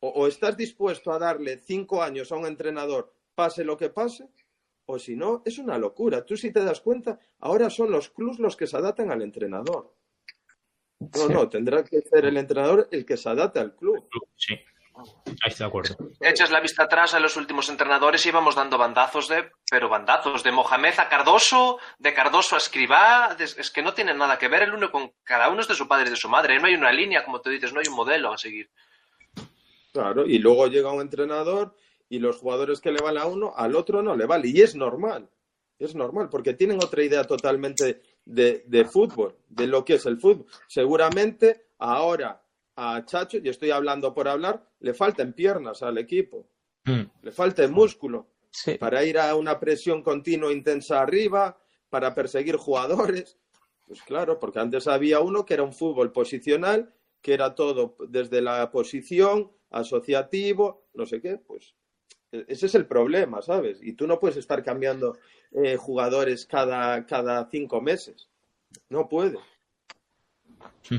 O, o, estás dispuesto a darle cinco años a un entrenador, pase lo que pase, o si no, es una locura. Tú si te das cuenta, ahora son los clubs los que se adaptan al entrenador. No, sí. no, tendrá que ser el entrenador el que se adapte al club. Sí. Ahí estoy de acuerdo. Echas la vista atrás a los últimos entrenadores y íbamos dando bandazos de, pero bandazos, de Mohamed a Cardoso, de Cardoso a Escribá, es que no tienen nada que ver el uno con cada uno es de su padre y de su madre, no hay una línea, como tú dices, no hay un modelo a seguir. Claro, y luego llega un entrenador y los jugadores que le vale a uno, al otro no le vale, y es normal, es normal, porque tienen otra idea totalmente de, de fútbol, de lo que es el fútbol. Seguramente ahora a Chacho, y estoy hablando por hablar, le faltan piernas al equipo, mm. le falta músculo sí. para ir a una presión continua intensa arriba, para perseguir jugadores. Pues claro, porque antes había uno que era un fútbol posicional, que era todo desde la posición, asociativo, no sé qué, pues ese es el problema, ¿sabes? Y tú no puedes estar cambiando eh, jugadores cada, cada cinco meses. No puedes. Mm.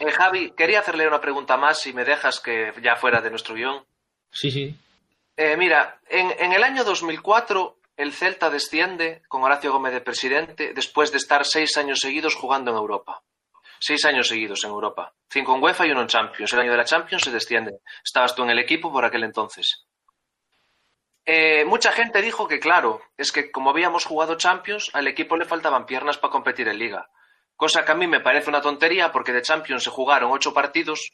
Eh, Javi, quería hacerle una pregunta más, si me dejas que ya fuera de nuestro guion. Sí, sí. Eh, mira, en, en, el año 2004 el Celta desciende con Horacio Gómez de presidente después de estar seis años seguidos jugando en Europa. Seis años seguidos en Europa. Cinco en UEFA y uno en Champions. El año de la Champions se desciende. Estabas tú en el equipo por aquel entonces. Eh, mucha gente dijo que, claro, es que como habíamos jugado Champions, al equipo le faltaban piernas para competir en Liga. Cosa que a mí me parece una tontería porque de Champions se jugaron ocho partidos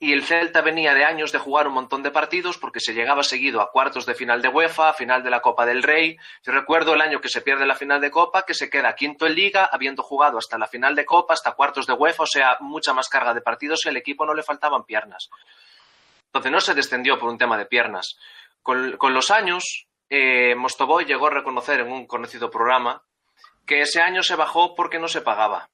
y el Celta venía de años de jugar un montón de partidos porque se llegaba seguido a cuartos de final de UEFA, a final de la Copa del Rey. Yo recuerdo el año que se pierde la final de Copa, que se queda quinto en Liga, habiendo jugado hasta la final de Copa, hasta cuartos de UEFA, o sea, mucha más carga de partidos y al equipo no le faltaban piernas. Entonces no se descendió por un tema de piernas. con, con los años, eh, Mostoboy llegó a reconocer en un conocido programa que ese año se bajó porque no se pagaba.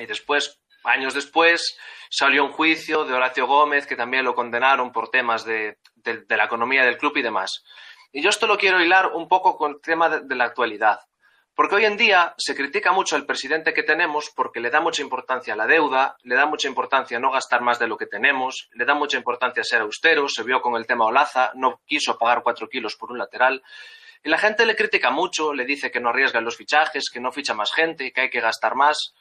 Y después, años después, salió un juicio de Horacio Gómez que también lo condenaron por temas de, de, la economía del club y demás. Y yo esto lo quiero hilar un poco con el tema de, de la actualidad. Porque hoy en día se critica mucho al presidente que tenemos porque le da mucha importancia a la deuda, le da mucha importancia a no gastar más de lo que tenemos, le da mucha importancia a ser austero, se vio con el tema Olaza, no quiso pagar cuatro kilos por un lateral. Y la gente le critica mucho, le dice que no arriesga los fichajes, que no ficha más gente, que hay que gastar más.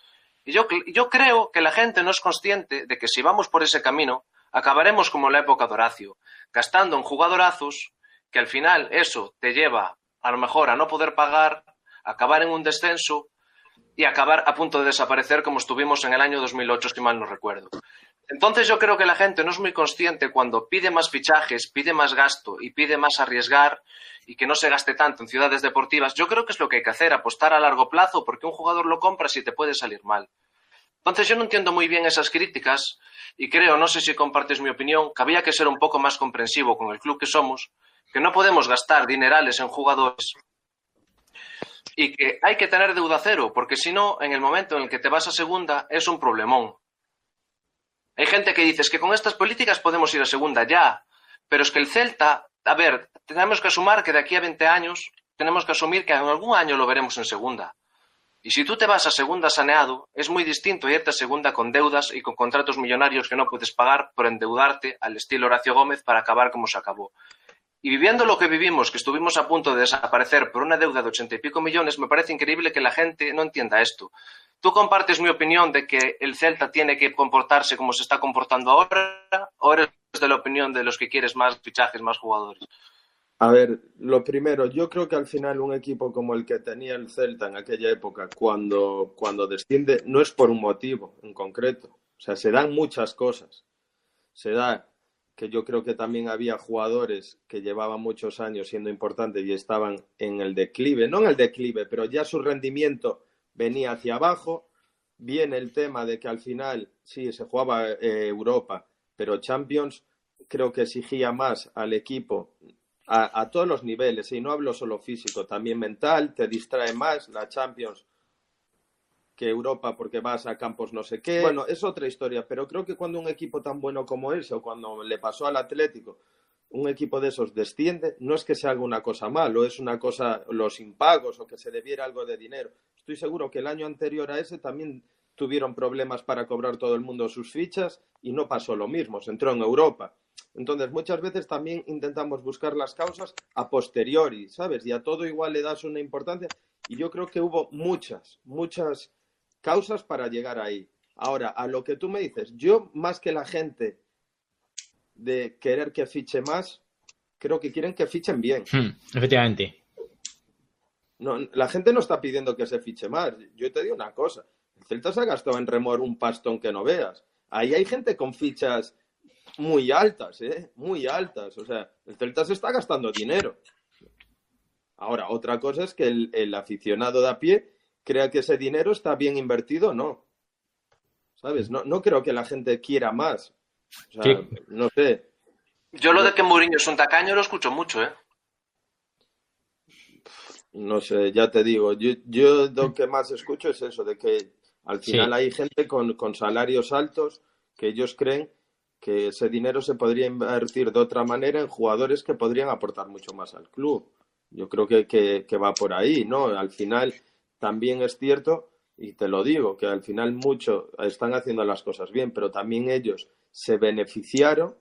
Y yo, creo que la gente no es consciente de que si vamos por ese camino, acabaremos como en la época de Horacio, gastando en jugadorazos, que al final eso te lleva a lo mejor a no poder pagar acabar en un descenso y acabar a punto de desaparecer como estuvimos en el año 2008, si mal no recuerdo. Entonces yo creo que la gente no es muy consciente cuando pide más fichajes, pide más gasto y pide más arriesgar y que no se gaste tanto en ciudades deportivas. Yo creo que es lo que hay que hacer, apostar a largo plazo porque un jugador lo compra si te puede salir mal. Entonces yo no entiendo muy bien esas críticas y creo, no sé si compartes mi opinión, que había que ser un poco más comprensivo con el club que somos, que no podemos gastar dinerales en jugadores y que hay que tener deuda cero, porque si no, en el momento en el que te vas a segunda, es un problemón. Hay gente que dice que con estas políticas podemos ir a segunda ya, pero es que el Celta, a ver, tenemos que asumir que de aquí a 20 años tenemos que asumir que en algún año lo veremos en segunda. Y si tú te vas a segunda saneado, es muy distinto irte a segunda con deudas y con contratos millonarios que no puedes pagar por endeudarte al estilo Horacio Gómez para acabar como se acabó. Y viviendo lo que vivimos, que estuvimos a punto de desaparecer por una deuda de ochenta y pico millones, me parece increíble que la gente no entienda esto. ¿Tú compartes mi opinión de que el Celta tiene que comportarse como se está comportando ahora? ¿O eres de la opinión de los que quieres más fichajes, más jugadores? A ver, lo primero, yo creo que al final un equipo como el que tenía el Celta en aquella época, cuando, cuando desciende, no es por un motivo en concreto. O sea, se dan muchas cosas. Se da que yo creo que también había jugadores que llevaban muchos años siendo importantes y estaban en el declive, no en el declive, pero ya su rendimiento venía hacia abajo. Viene el tema de que al final sí se jugaba eh, Europa, pero Champions creo que exigía más al equipo a, todos los niveles, y no hablo solo físico, también mental, te distrae más la Champions que Europa porque vas a campos no sé qué. Bueno, es otra historia, pero creo que cuando un equipo tan bueno como ese, o cuando le pasó al Atlético, un equipo de esos desciende, no es que sea alguna cosa mal, o es una cosa, los impagos, o que se debiera algo de dinero. Estoy seguro que el año anterior a ese también tuvieron problemas para cobrar todo el mundo sus fichas y no pasó lo mismo, se entró en Europa. Entonces, muchas veces también intentamos buscar las causas a posteriori, ¿sabes? Y a todo igual le das una importancia. Y yo creo que hubo muchas, muchas causas para llegar ahí. Ahora, a lo que tú me dices, yo más que la gente de querer que fiche más, creo que quieren que fichen bien. Hmm, efectivamente. No, la gente no está pidiendo que se fiche más. Yo te digo una cosa. El Celta se ha gastado en remor un pastón que no veas. Ahí hay gente con fichas muy altas, ¿eh? Muy altas. O sea, el Celta se está gastando dinero. Ahora, otra cosa es que el, el aficionado de a pie crea que ese dinero está bien invertido, no. ¿Sabes? No, no creo que la gente quiera más. O sea, no sé. Yo lo de que Mourinho es un tacaño lo escucho mucho, ¿eh? No sé, ya te digo. Yo, yo lo que más escucho es eso, de que al final sí. hay gente con, con salarios altos que ellos creen que ese dinero se podría invertir de otra manera en jugadores que podrían aportar mucho más al club. Yo creo que, que, va por ahí, ¿no? Al final, también es cierto, y te lo digo, que al final mucho están haciendo las cosas bien, pero también ellos se beneficiaron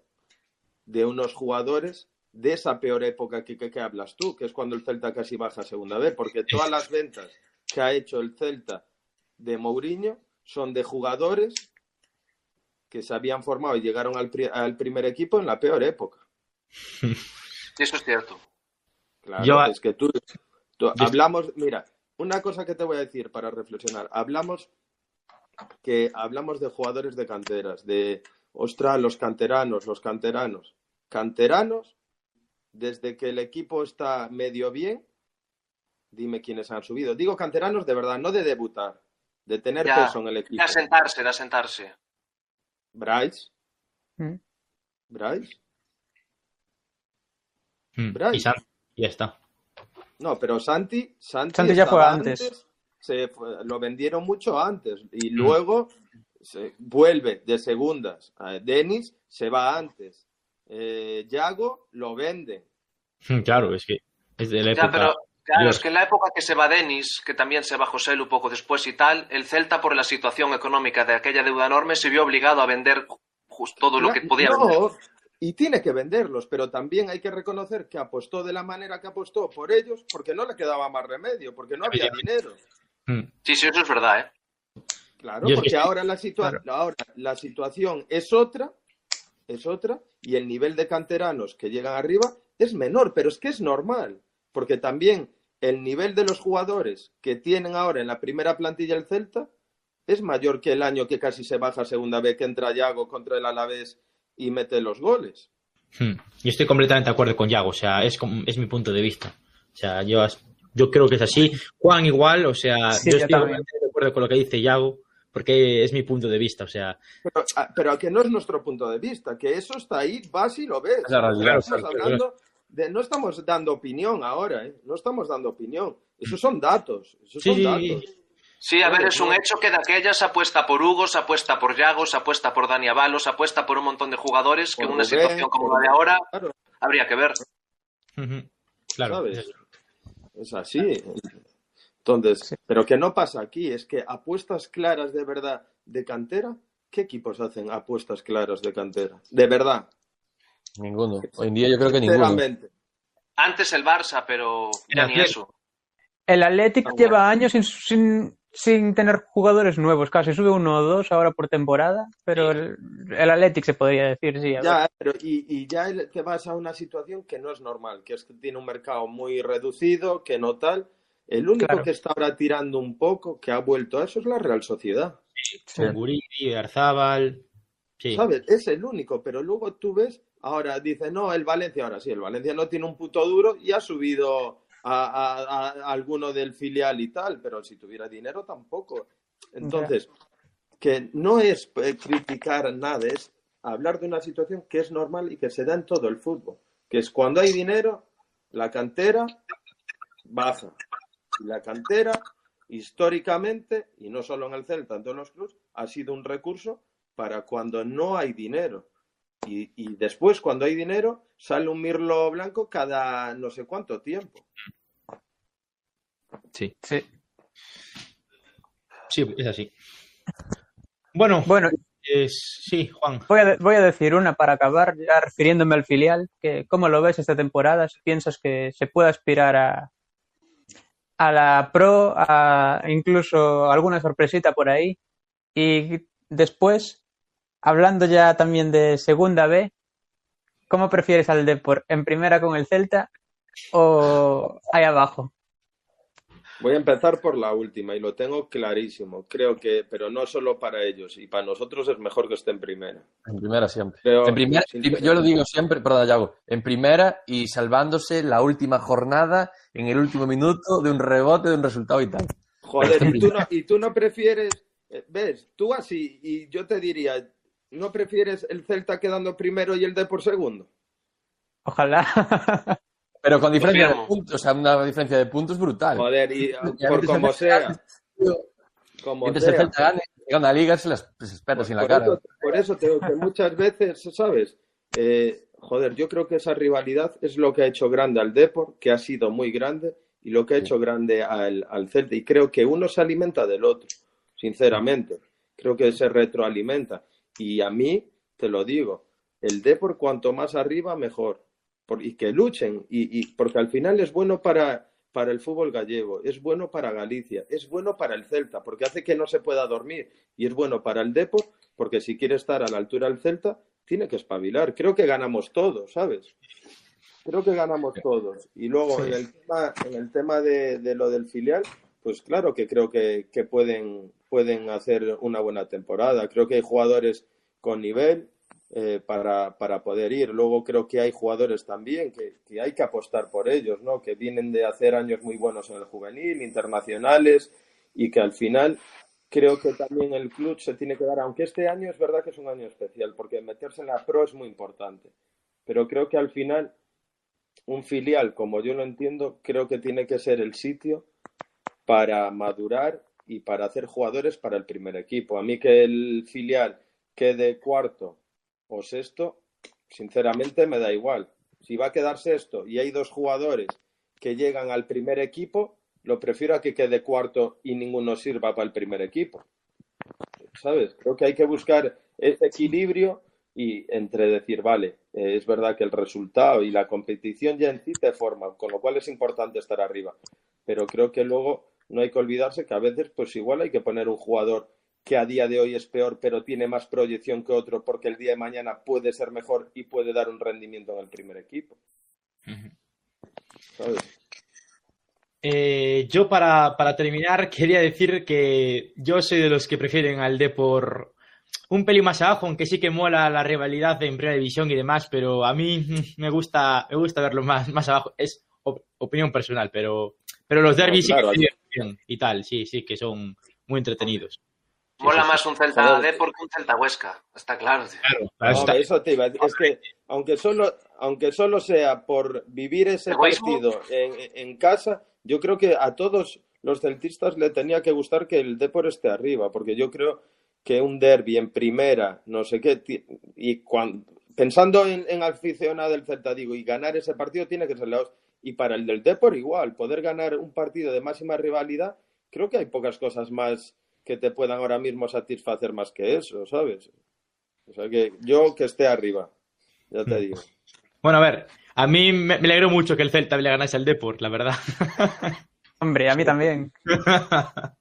de unos jugadores de esa peor época que, que, que, hablas tú, que es cuando el Celta casi baja segunda vez, porque todas las ventas que ha hecho el Celta de Mourinho son de jugadores que se habían formado y llegaron al, pri al primer equipo en la peor época. Eso es cierto. Claro, Yo... es que tú, tú hablamos, mira, una cosa que te voy a decir para reflexionar. Hablamos que hablamos de jugadores de canteras, de ostras, los canteranos, los canteranos. Canteranos, desde que el equipo está medio bien, dime quiénes han subido. Digo canteranos de verdad, no de debutar, de tener ya, peso en el equipo. De asentarse, de asentarse. Bryce. ¿Mm? Bryce. Mm, Bryce. Y Santi, ya está. No, pero Santi, Santi, Santi ya fue antes. se fue- lo vendieron mucho antes Mm. y luego se vuelve de segundas. Denis se va antes. Eh, Yago lo vende. Claro, es que es de la Ya, época. pero claro, Dios. es que en la época que se va Denis, que también se va José Lu poco después y tal, el Celta por la situación económica de aquella deuda enorme se vio obligado a vender justo todo lo que podía no, vender. y tiene que venderlos, pero también hay que reconocer que apostó de la manera que apostó por ellos porque no le quedaba más remedio, porque no había dinero. Mm, Sí, sí, eso es verdad, ¿eh? Claro, porque que- ahora la, ahora la situación es otra, es otra, y el nivel de canteranos que llegan arriba es menor, pero es que es normal, porque también el nivel de los jugadores que tienen ahora en la primera plantilla el Celta es mayor que el año que casi se baja segunda vez que entra Yago contra el Alavés y mete los goles. mm. Y estoy completamente de acuerdo con Yago, o sea, es, como- es mi punto de vista. O sea, yo, yo creo que es así. Juan igual, o sea, Sí, yo yo estoy completamente de acuerdo con lo que dice Yago, porque es mi punto de vista, o sea, Pero, a- pero que no es nuestro punto de vista, que eso está ahí, vas y lo ves. Estamos claro, hablando de, no estamos dando opinión ahora, ¿eh? no estamos dando opinión. Esos son datos, esos Sí, son sí, datos. Sí, a ver, es un hecho que de aquellas apuesta por Hugo, se apuesta por Yago, se apuesta por Dani Avalos, se apuesta por un montón de jugadores que en una situación como la de ahora Claro, habría que ver. claro. ¿sabes? Es así. Entonces, pero que no pasa aquí, es que apuestas claras de verdad de cantera, ¿qué equipos hacen apuestas claras de cantera? De verdad, Ninguno. Hoy en día yo creo que ninguno. Antes el Barça, pero ya El ni eso. El Athletic Ah, bueno. lleva años sin, sin, sin tener jugadores nuevos, casi sube uno o dos ahora por temporada, pero el, el Athletic se podría decir, sí. a ver. Ya, pero y, y ya el- que vas a una situación que no es normal, que es que tiene un mercado muy reducido, que no tal. El único Claro. que está ahora tirando un poco, que ha vuelto a eso, es la Real Sociedad. Arzábal. Sí. ¿Sabes? Es el único, pero luego tú ves, ahora dice, no, el Valencia, ahora sí, el Valencia no tiene un puto duro y ha subido a, a- a- a alguno del filial y tal, pero si tuviera dinero tampoco. Entonces, que no es eh, criticar nada, es hablar de una situación que es normal y que se da en todo el fútbol, que es cuando hay dinero, la cantera baja. Y la cantera, históricamente, y no solo en el Celta, en todos los clubes, ha sido un recurso para cuando no hay dinero. Y, y después, cuando hay dinero, sale un mirlo blanco cada no sé cuánto tiempo. Sí. Sí. Sí, es así. Bueno, Bueno, es- sí, Juan. voy a, voy a decir una para acabar, ya refiriéndome al filial, que ¿cómo lo ves esta temporada? Si piensas que se puede aspirar a, a la Pro, a incluso alguna sorpresita por ahí. Y después, hablando ya también de Segunda B, ¿cómo prefieres al Depor? ¿En primera con el Celta o ahí abajo? Voy a empezar por la última y lo tengo clarísimo. Creo que, pero no solo para ellos y para nosotros es mejor que esté en primera. En primera siempre. Pero, en primera, yo lo digo siempre, perdón, Yago, en primera y salvándose la última jornada en el último minuto de un rebote, de un resultado y tal. Joder, y tú no, y tú no prefieres, eh, ves, tú así, y yo te diría, ¿no prefieres el Celta quedando primero y el D por segundo? Ojalá. Pero con diferencia de puntos, o sea, una diferencia de puntos brutal. Joder, y por como sea, como Mientras el. Celta gane, gana la liga, se las espera sin la por, cara. eso, por eso te digo que muchas veces, ¿sabes? Eh, joder, yo creo que esa rivalidad es lo que ha hecho grande al Depor, que ha sido muy grande, y lo que ha hecho grande al, al Celta. Y creo que uno se alimenta del otro, sinceramente. Creo que se retroalimenta. Y a mí, te lo digo, el Depor cuanto más arriba, mejor. Por- y que luchen, y, y- porque al final es bueno para, para el fútbol gallego, es bueno para Galicia, es bueno para el Celta, porque hace que no se pueda dormir, y es bueno para el Depor, porque si quiere estar a la altura del Celta, tiene que espabilar. Creo que ganamos todos, ¿sabes? Creo que ganamos todos. Y luego en el tema, en el tema de, de lo del filial, pues claro que creo que, pueden, pueden hacer una buena temporada. Creo que hay jugadores con nivel eh, para, para poder ir. Luego creo que hay jugadores también que, que hay que apostar por ellos, ¿no? Que vienen de hacer años muy buenos en el juvenil, internacionales, y que al final creo que también el club se tiene que dar, aunque este año es verdad que es un año especial, porque meterse en la pro es muy importante. Pero creo que al final un filial, como yo lo entiendo, creo que tiene que ser el sitio para madurar y para hacer jugadores para el primer equipo. A mí que el filial quede cuarto o sexto, sinceramente me da igual. Si va a quedar sexto y hay dos jugadores que llegan al primer equipo, lo prefiero a que quede cuarto y ninguno sirva para el primer equipo. ¿Sabes? Creo que hay que buscar ese equilibrio y entre decir, vale, eh, es verdad que el resultado y la competición ya en sí te forman, con lo cual es importante estar arriba. Pero creo que luego no hay que olvidarse que a veces, pues igual hay que poner un jugador que a día de hoy es peor, pero tiene más proyección que otro, porque el día de mañana puede ser mejor y puede dar un rendimiento en el primer equipo. Eh, yo para, para, terminar quería decir que yo soy de los que prefieren al Depor un pelín más abajo, aunque sí que mola la rivalidad en primera división y demás, pero a mí me gusta, me gusta verlo más, más abajo. Es opinión personal, pero, pero los derbis sí que y tal, sí, sí, que son muy entretenidos. Mola más un Celta D porque un Celta Huesca, está claro. Claro, eso te iba Es que aunque solo, aunque solo sea por vivir ese partido en, en, casa, yo creo que a todos los celtistas le tenía que gustar que el Depor esté arriba, porque yo creo que un derby en primera, no sé qué, y cuando, pensando en, en aficionado del Celta, digo, y ganar ese partido tiene que ser la Y para el del Depor igual, poder ganar un partido de máxima rivalidad, creo que hay pocas cosas más que te puedan ahora mismo satisfacer más que eso, ¿sabes? O sea que yo que esté arriba, ya te hmm. digo. Bueno, a ver, a mí me, alegro mucho que el Celta le ganase al Depor, la verdad. Hombre, a mí también.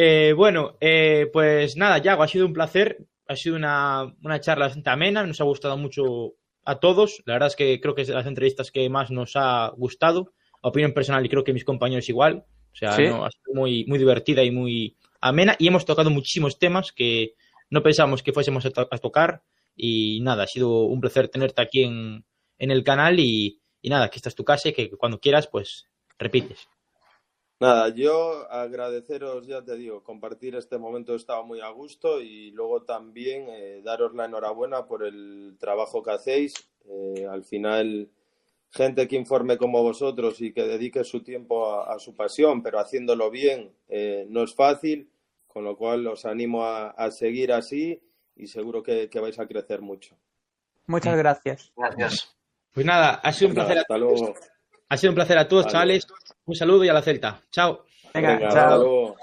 Eh, bueno, eh, pues nada, Yago, ha sido un placer. Ha sido una, una, charla bastante amena. Nos ha gustado mucho a todos. La verdad es que creo que es de las entrevistas que más nos ha gustado. opinión personal, y creo que mis compañeros igual. O sea, ha sido muy, muy divertida y muy amena. Y hemos tocado muchísimos temas que no pensábamos que fuésemos a, tocar. Y nada, ha sido un placer tenerte aquí en, en el canal. Y, y nada, que esta es tu casa y que cuando quieras, pues repites. Nada, yo agradeceros, ya te digo, compartir este momento, he estado muy a gusto y luego también eh, daros la enhorabuena por el trabajo que hacéis. Eh, al final, gente que informe como vosotros y que dedique su tiempo a, su pasión, pero haciéndolo bien, eh, no es fácil, con lo cual os animo a, seguir así y seguro que, vais a crecer mucho. Muchas gracias. Gracias. Pues nada, ha sido un pues placer. Hasta luego. Ha sido un placer a todos, chavales. Un saludo y a la Celta. Chao. Venga, chao.